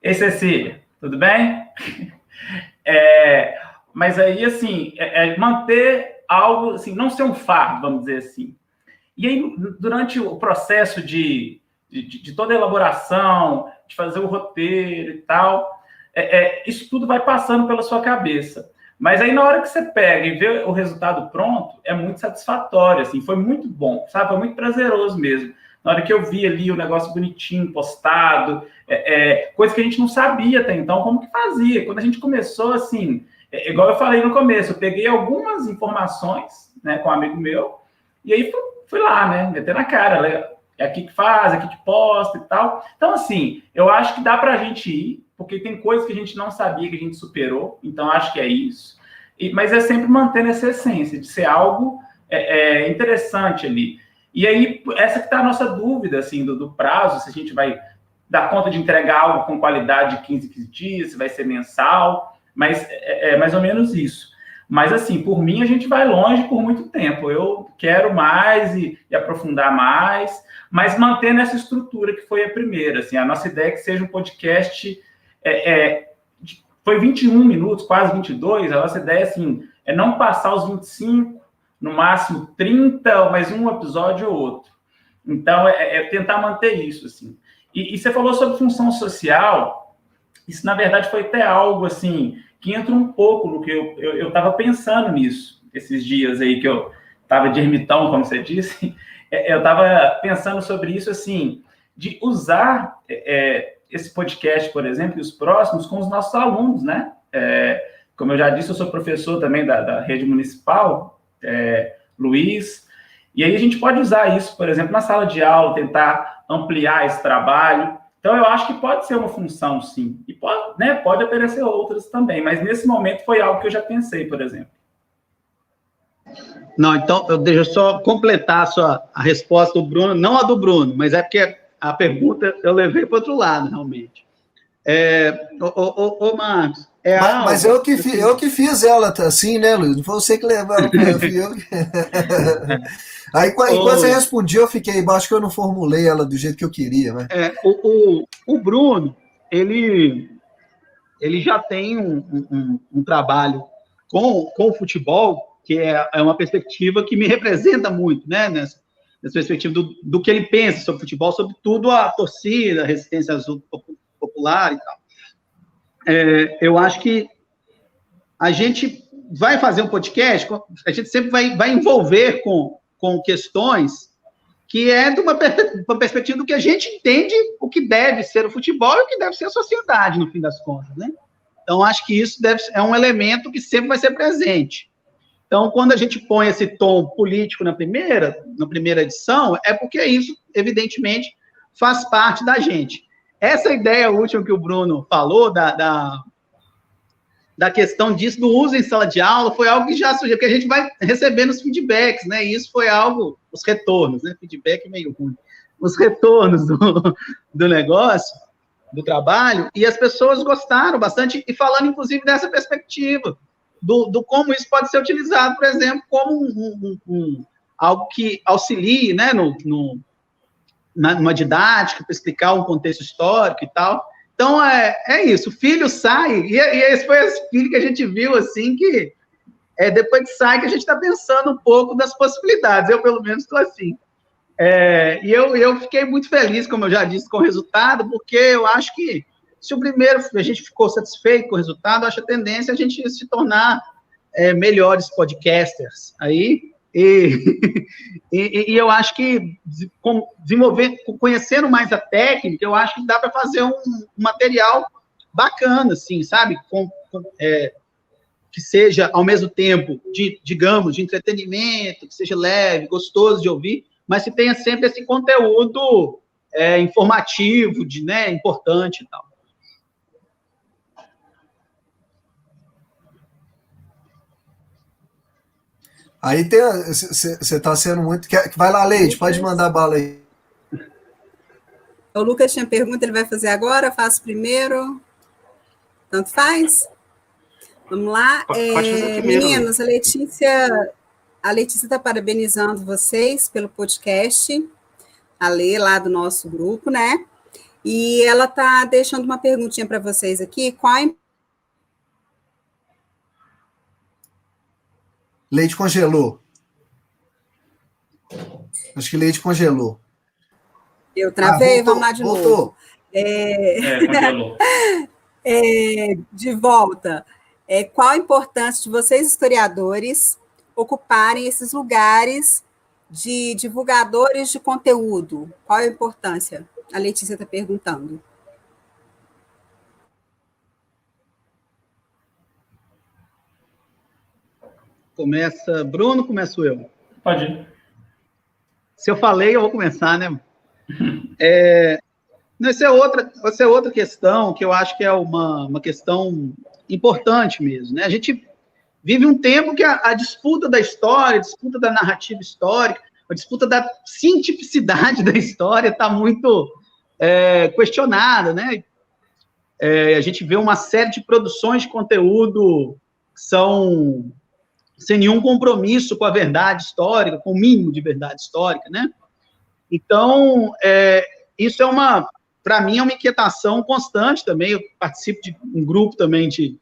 Ei, Cecília, tudo bem? É, mas aí, assim, é, é manter algo, assim, não ser um fardo, vamos dizer assim. E aí, durante o processo de, de, de toda a elaboração, de fazer o roteiro e tal, é, é, isso tudo vai passando pela sua cabeça. Mas aí, na hora que você pega e vê o resultado pronto, é muito satisfatório, assim, foi muito bom, sabe? Foi muito prazeroso mesmo. Na hora que eu vi ali o negócio bonitinho, postado, é, é, coisa que a gente não sabia até então como que fazia. Quando a gente começou, assim, é, igual eu falei no começo, eu peguei algumas informações né, com um amigo meu, e aí fui, fui lá, né, meter na cara, é aqui que faz, é aqui que posta e tal. Então, assim, eu acho que dá para a gente ir, porque tem coisas que a gente não sabia que a gente superou, então acho que é isso. E, mas é sempre mantendo essa essência de ser algo é, é interessante ali. E aí, essa que está a nossa dúvida, assim, do, do, prazo, se a gente vai dar conta de entregar algo com qualidade de 15, 15 dias, se vai ser mensal, mas é, é mais ou menos isso. Mas, assim, por mim, a gente vai longe por muito tempo. Eu quero mais e, e aprofundar mais, mas mantendo essa estrutura que foi a primeira. Assim, a nossa ideia é que seja um podcast. É, é, foi 21 minutos, quase 22. A nossa ideia, assim, é não passar os 25 no máximo 30, mais um episódio ou outro. Então, é, é tentar manter isso, assim. E, e, você falou sobre função social, isso, na verdade, foi até algo, assim, que entra um pouco no que eu estava pensando nisso, esses dias aí que eu estava de ermitão, como você disse, é, eu estava pensando sobre isso, assim, de usar é, é, esse podcast, por exemplo, e os próximos com os nossos alunos, né? É, como eu já disse, eu sou professor também da, da rede municipal, é, Luiz. E aí a gente pode usar isso, por exemplo, na sala de aula, tentar ampliar esse trabalho. Então, eu acho que pode ser uma função, sim. E pode, né, pode aparecer outras também, mas nesse momento foi algo que eu já pensei, por exemplo. Não, então, eu, deixa só completar a, sua, a resposta do Bruno, não a do Bruno, mas é porque a pergunta eu levei para outro lado, realmente. É, ô, ô, ô, Marcos, é mas, mas eu, que fi, eu que fiz ela assim, né, Luiz? Não foi você que levou ela, eu. Aí, enquanto você respondia, eu fiquei, acho que eu não formulei ela do jeito que eu queria, né? É, o, o, o Bruno, ele, ele já tem um, um, um, trabalho com, com o futebol, que é, é uma perspectiva que me representa muito, né? Nessa, nessa perspectiva do, do que ele pensa sobre futebol, sobretudo a torcida, a resistência azul popular e tal é, eu acho que a gente vai fazer um podcast, a gente sempre vai, vai envolver com, com questões que é de uma, uma perspectiva do que a gente entende o que deve ser o futebol e o que deve ser a sociedade, no fim das contas, né? Então, acho que isso deve, é um elemento que sempre vai ser presente. Então, quando a gente põe esse tom político na primeira, na primeira edição, é porque isso, evidentemente, faz parte da gente. Essa ideia última que o Bruno falou, da, da, da questão disso, do uso em sala de aula, foi algo que já surgiu, porque a gente vai recebendo os feedbacks, né? E isso foi algo, os retornos, né? Feedback meio ruim. Os retornos do, do negócio, do trabalho, e as pessoas gostaram bastante, e falando, inclusive, dessa perspectiva do, do como isso pode ser utilizado, por exemplo, como um, um, um algo que auxilie né, no, no, na, numa didática, para explicar um contexto histórico e tal. Então, é, é isso, o filho sai, e, e esse foi esse filho que a gente viu, assim, que é depois que sai que a gente está pensando um pouco das possibilidades, eu pelo menos estou assim. É, e eu, eu fiquei muito feliz, como eu já disse, com o resultado, porque eu acho que se o primeiro a gente ficou satisfeito com o resultado, acho a tendência a gente se tornar é, melhores podcasters aí. E, e, e, eu acho que desenvolver, conhecendo mais a técnica, eu acho que dá para fazer um, um, material bacana, assim, sabe? Com, com, é, que seja ao mesmo tempo de, digamos, de entretenimento, que seja leve, gostoso de ouvir, mas que tenha sempre esse conteúdo é, informativo, de, né, importante e tal. Aí tem. Você está sendo muito. Vai lá, Leite, pode mandar bala aí. O Lucas tinha pergunta, ele vai fazer agora? Faço primeiro. Tanto faz? Vamos lá. É, meninos, a Letícia. A Letícia está parabenizando vocês pelo podcast. A Lê, lá do nosso grupo, né? E ela está deixando uma perguntinha para vocês aqui. Qual a Leite congelou. Acho que leite congelou. Eu travei, ah, voltou, vamos lá de voltou. novo. É... É, congelou. é, de volta. É, qual a importância de vocês, historiadores, ocuparem esses lugares de divulgadores de conteúdo? Qual a importância? A Letícia está perguntando. Começa Bruno, começo eu. Pode ir. Se eu falei, eu vou começar, né? É, essa, é outra, essa é outra questão que eu acho que é uma, uma questão importante mesmo. Né? A gente vive um tempo que a, a disputa da história, a disputa da narrativa histórica, a disputa da cientificidade da história está muito é, questionada, né? É, a gente vê uma série de produções de conteúdo que são sem nenhum compromisso com a verdade histórica, com o mínimo de verdade histórica, né? Então, é, isso é uma, para mim, é uma inquietação constante também. Eu participo de um grupo também de,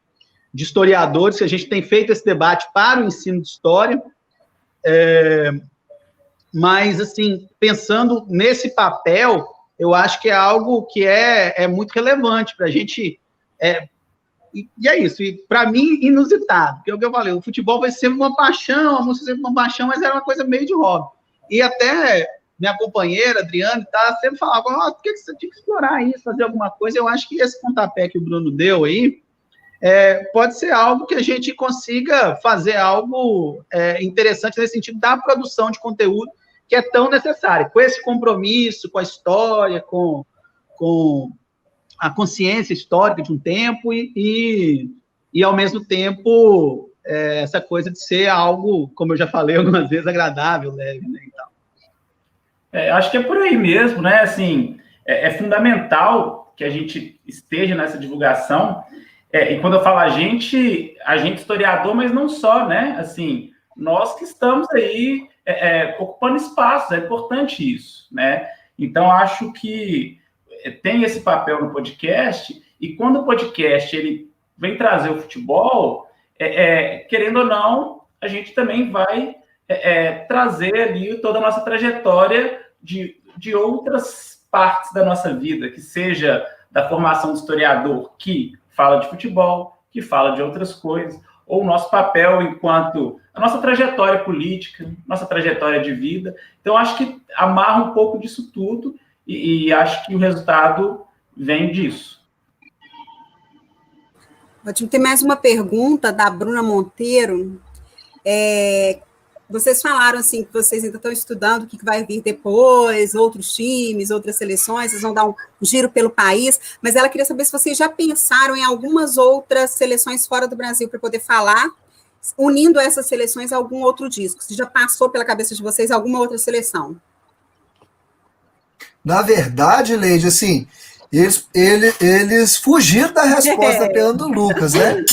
de historiadores que a gente tem feito esse debate para o ensino de história. É, mas, assim, pensando nesse papel, eu acho que é algo que é, é muito relevante para a gente é, e, e é isso. E para mim, inusitado. Porque é o que eu falei, o futebol vai ser uma paixão, a música sempre uma paixão, mas era uma coisa meio de hobby. E até minha companheira, Adriane, tá, sempre falava, oh, por que você tinha que explorar isso, fazer alguma coisa? Eu acho que esse pontapé que o Bruno deu aí, é, pode ser algo que a gente consiga fazer algo é, interessante nesse sentido da produção de conteúdo que é tão necessário, com esse compromisso com a história, com, com a consciência histórica de um tempo e, e, e ao mesmo tempo, é, essa coisa de ser algo, como eu já falei algumas vezes, agradável, leve, né, é, acho que é por aí mesmo, né, assim, é, é fundamental que a gente esteja nessa divulgação, é, e quando eu falo a gente, a gente historiador, mas não só, né, assim, nós que estamos aí é, é, ocupando espaços, é importante isso, né, então acho que tem esse papel no podcast, e quando o podcast ele vem trazer o futebol, é, é, querendo ou não, a gente também vai é, é, trazer ali toda a nossa trajetória de, de outras partes da nossa vida, que seja da formação do historiador que fala de futebol, que fala de outras coisas, ou o nosso papel enquanto a nossa trajetória política, nossa trajetória de vida. Então, acho que amarra um pouco disso tudo e, e acho que o resultado vem disso. Ótimo. Tem mais uma pergunta da Bruna Monteiro. É, vocês falaram assim que vocês ainda estão estudando o que vai vir depois, outros times, outras seleções, vocês vão dar um giro pelo país, mas ela queria saber se vocês já pensaram em algumas outras seleções fora do Brasil para poder falar, unindo essas seleções a algum outro disco. Se já passou pela cabeça de vocês alguma outra seleção? Na verdade, Leide, assim, eles, eles, eles fugiram da resposta é. do Lucas, né?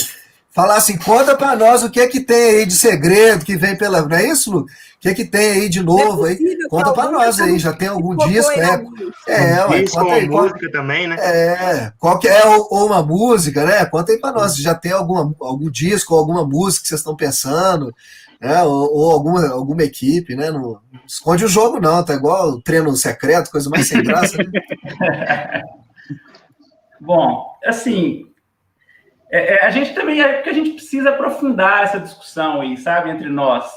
falar assim, conta para nós o que é que tem aí de segredo que vem pela. Não é isso, Lu? O que é que tem aí de novo é aí? Conta para nós aí, já tem algum disco, né? É, ué, disco conta aí, música qual... também, né? É, qual que é ou, uma música, né? Conta aí para nós, já tem alguma, algum disco, alguma música que vocês estão pensando, né? Ou, ou, alguma, alguma equipe, né? Não, esconde o jogo, não, tá igual treino secreto, coisa mais sem graça. Né? Bom, assim, é, é, a gente também é porque a gente precisa aprofundar essa discussão aí, sabe, entre nós.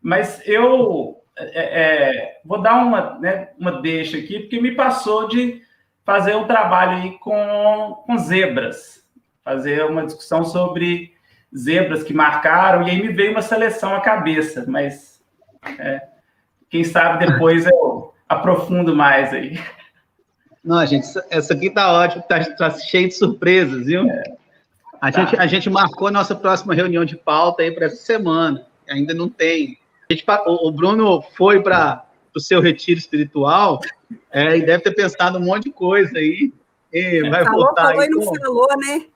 Mas eu é, é, vou dar uma, né, uma deixa aqui, porque me passou de fazer um trabalho aí com, com zebras, fazer uma discussão sobre zebras que marcaram, e aí me veio uma seleção à cabeça, mas é, quem sabe depois eu aprofundo mais aí. Não, gente, essa aqui tá ótimo, tá, tá cheio de surpresas, viu? É. A, tá. gente, a gente marcou a nossa próxima reunião de pauta aí para essa semana. Ainda não tem. Gente, o, Bruno foi para o seu retiro espiritual é, e deve ter pensado um monte de coisa aí. E vai falou, voltar falou aí, e não falou, né?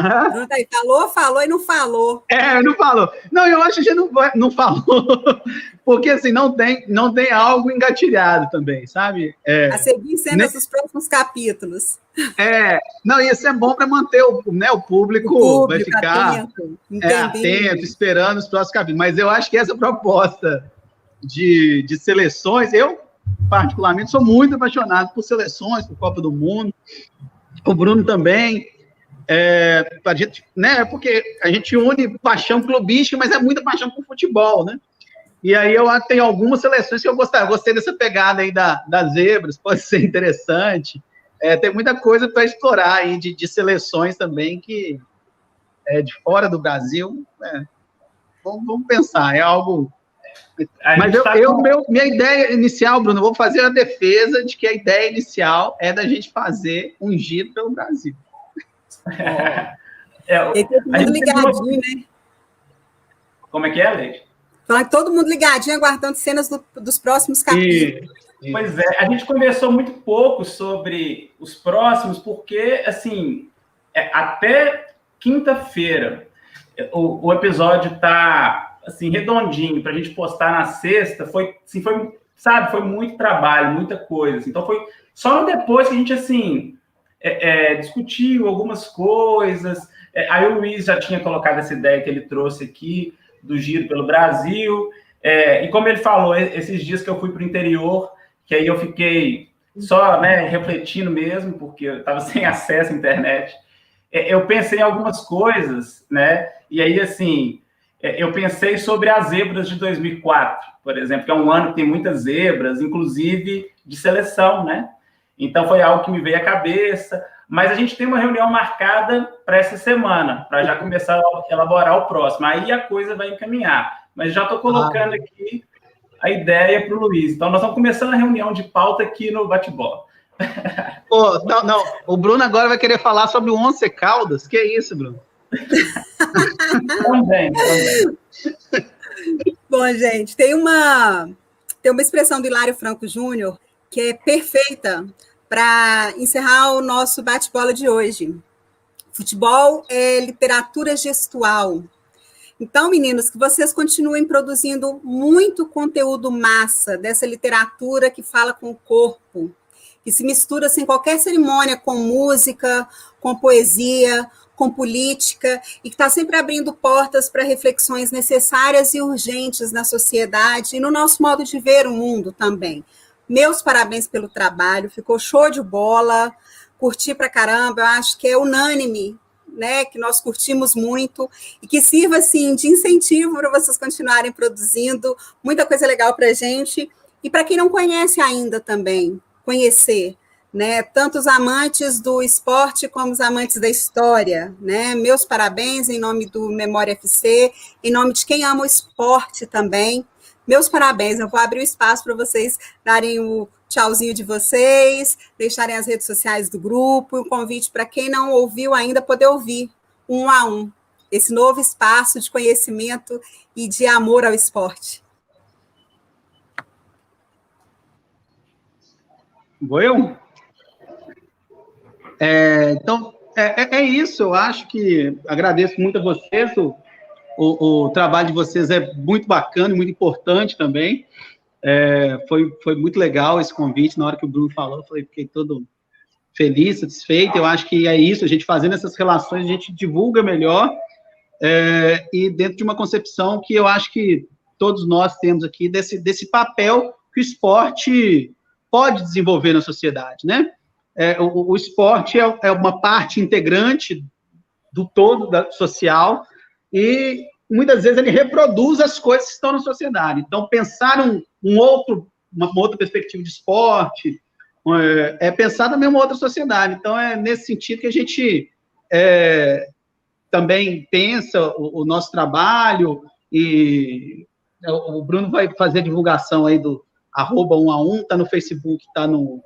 Uhum. Aí, falou, falou e não falou. É, não falou. Não, eu acho que a gente não, não falou, porque assim, não tem, não tem algo engatilhado também, sabe? É, a seguir cenas né? próximos capítulos. É, não, isso é bom para manter o, né, o público, o público vai ficar atento, é, atento, esperando os próximos capítulos. Mas eu acho que essa proposta de, de seleções, eu particularmente sou muito apaixonado por seleções, por Copa do Mundo, o Bruno também. É, a gente, né, porque a gente une paixão clubística, mas é muita paixão por futebol, né? E aí eu tenho algumas seleções que eu gostei, eu gostei dessa pegada aí da, das zebras, pode ser interessante. É, tem muita coisa para explorar aí de, de, seleções também que é de fora do Brasil. Né? Vamos, vamos, pensar, é algo. Mas eu, tá eu com... meu, minha ideia inicial, Bruno, vou fazer a defesa de que a ideia inicial é da gente fazer um giro pelo Brasil. É, e todo mundo ligadinho, né? Como é que é, Leite? Falar que todo mundo ligadinho, aguardando cenas do, dos próximos capítulos. E, pois é, a gente conversou muito pouco sobre os próximos, porque, assim, é, até quinta-feira o, o, episódio tá assim redondinho para a gente postar na sexta foi assim, foi sabe foi muito trabalho muita coisa assim. então foi só depois que a gente assim é, é, discutiu algumas coisas. É, aí o Luiz já tinha colocado essa ideia que ele trouxe aqui do giro pelo Brasil. É, e como ele falou, esses dias que eu fui para o interior, que aí eu fiquei só né, refletindo mesmo, porque eu estava sem acesso à internet. É, eu pensei em algumas coisas, né? E aí, assim, é, eu pensei sobre as zebras de 2004, por exemplo, que é um ano que tem muitas zebras, inclusive de seleção, né? Então foi algo que me veio à cabeça. Mas a gente tem uma reunião marcada para essa semana, para já começar a elaborar o próximo. Aí a coisa vai encaminhar. Mas já estou colocando aqui a ideia para o Luiz. Então nós vamos começando a reunião de pauta aqui no bate-bola. Oh, não, não. O Bruno agora vai querer falar sobre o Once Caldas. Que é isso, Bruno? também, também. Bom, gente, tem uma, tem uma expressão do Hilário Franco Júnior que é perfeita para encerrar o nosso bate-bola de hoje. Futebol é literatura gestual. Então, meninos, que vocês continuem produzindo muito conteúdo massa dessa literatura que fala com o corpo, que se mistura sem qualquer cerimônia com música, com poesia, com política e que está sempre abrindo portas para reflexões necessárias e urgentes na sociedade e no nosso modo de ver o mundo também. Meus parabéns pelo trabalho, ficou show de bola, curti pra caramba, eu acho que é unânime, né, que nós curtimos muito e que sirva assim de incentivo para vocês continuarem produzindo muita coisa legal para gente e para quem não conhece ainda também conhecer, né? Tanto os amantes do esporte como os amantes da história, né? Meus parabéns em nome do Memória FC, em nome de quem ama o esporte também. Meus parabéns. Eu vou abrir o espaço para vocês darem o tchauzinho de vocês, deixarem as redes sociais do grupo, e um convite para quem não ouviu ainda poder ouvir um a um esse novo espaço de conhecimento e de amor ao esporte. Vou eu? É, então, é, é, é, isso. Eu acho que agradeço muito a vocês. O, o trabalho de vocês é muito bacana e muito importante também. É, foi, foi muito legal esse convite. Na hora que o Bruno falou, eu falei, fiquei todo feliz, satisfeito. Eu acho que é isso. A gente fazendo essas relações, a gente divulga melhor. É, e dentro de uma concepção que eu acho que todos nós temos aqui desse, desse papel que o esporte pode desenvolver na sociedade, né? é, o, o, esporte é, é, uma parte integrante do todo da, social e muitas vezes ele reproduz as coisas que estão na sociedade. Então, pensar um, um outro, uma, uma, outra perspectiva de esporte é, é, pensar também uma outra sociedade. Então, é nesse sentido que a gente é, também pensa o, o, nosso trabalho e é, o Bruno vai fazer divulgação aí do arroba um a um, tá no Facebook, tá no,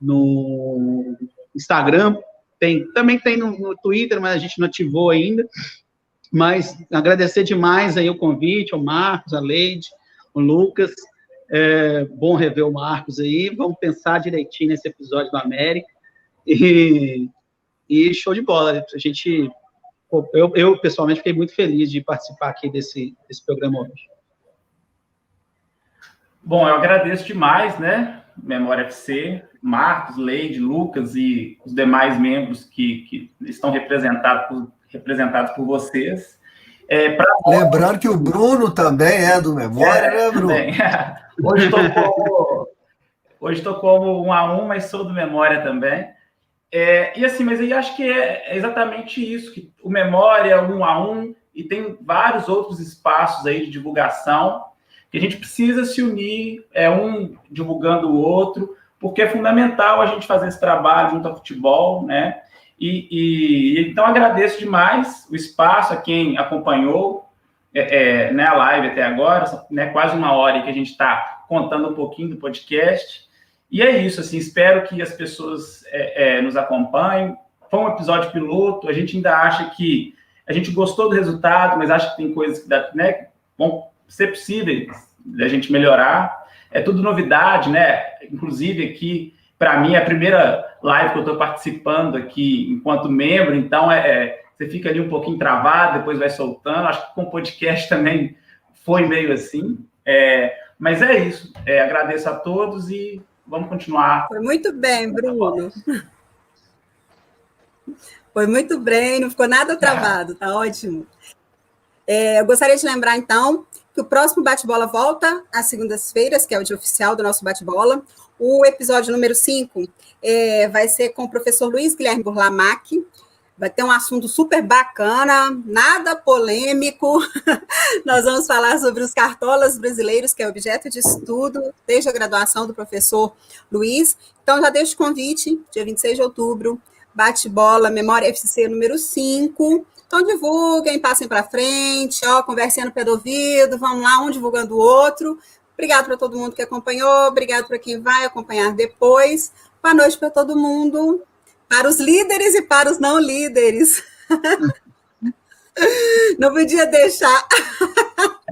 no Instagram, tem, também tem no, no, Twitter, mas a gente não ativou ainda. Mas agradecer demais aí o convite, ao Marcos, a Leide, o Lucas. É bom rever o Marcos aí. Vamos pensar direitinho nesse episódio do América. E, e show de bola. A gente, eu, eu pessoalmente fiquei muito feliz de participar aqui desse, desse programa hoje. Bom, eu agradeço demais, né? Memória FC, Marcos, Leide, Lucas e os demais membros que, que estão representados por, representados por vocês. É, pra... Lembrando que o Bruno também é do Memória, é, né, Bruno? hoje estou como, hoje como um a um, mas sou do Memória também. É, e assim, mas aí acho que é exatamente isso, que o Memória é um a um, e tem vários outros espaços aí de divulgação que a gente precisa se unir, é um divulgando o outro, porque é fundamental a gente fazer esse trabalho junto ao futebol, né? E, e então agradeço demais o espaço a quem acompanhou é, é, né, a live até agora, né, quase uma hora que a gente está contando um pouquinho do podcast. E é isso, assim, espero que as pessoas é, é, nos acompanhem. Foi um episódio piloto, a gente ainda acha que a gente gostou do resultado, mas acha que tem coisas que dá, né, vão ser possíveis da gente melhorar. É tudo novidade, né? Inclusive aqui, para mim, é a primeira live que eu estou participando aqui enquanto membro, então é, é, você fica ali um pouquinho travado, depois vai soltando. Acho que com podcast também foi meio assim. É, mas é isso. É, agradeço a todos e vamos continuar. Foi muito bem, Bruno. Foi muito bem, não ficou nada travado, tá ótimo. É, eu gostaria de lembrar, então, que o próximo bate-bola volta às segundas-feiras, que é o dia oficial do nosso bate-bola. O episódio número 5 é, vai ser com o professor Luiz Guilherme Burlamac. Vai ter um assunto super bacana, nada polêmico. Nós vamos falar sobre os cartolas brasileiros, que é objeto de estudo desde a graduação do professor Luiz. Então, já deixo o convite, dia 26 de outubro, bate-bola, Memória FC número 5 então divulguem, passem para frente, ó, conversem no pé do ouvido, vamos lá, um divulgando o outro. Obrigado para todo mundo que acompanhou, obrigado para quem vai acompanhar depois. Boa noite para todo mundo, para os líderes e para os não líderes. não podia deixar.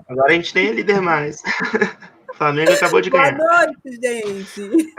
Agora a gente nem é líder mais. O Flamengo acabou de ganhar. Boa noite, gente.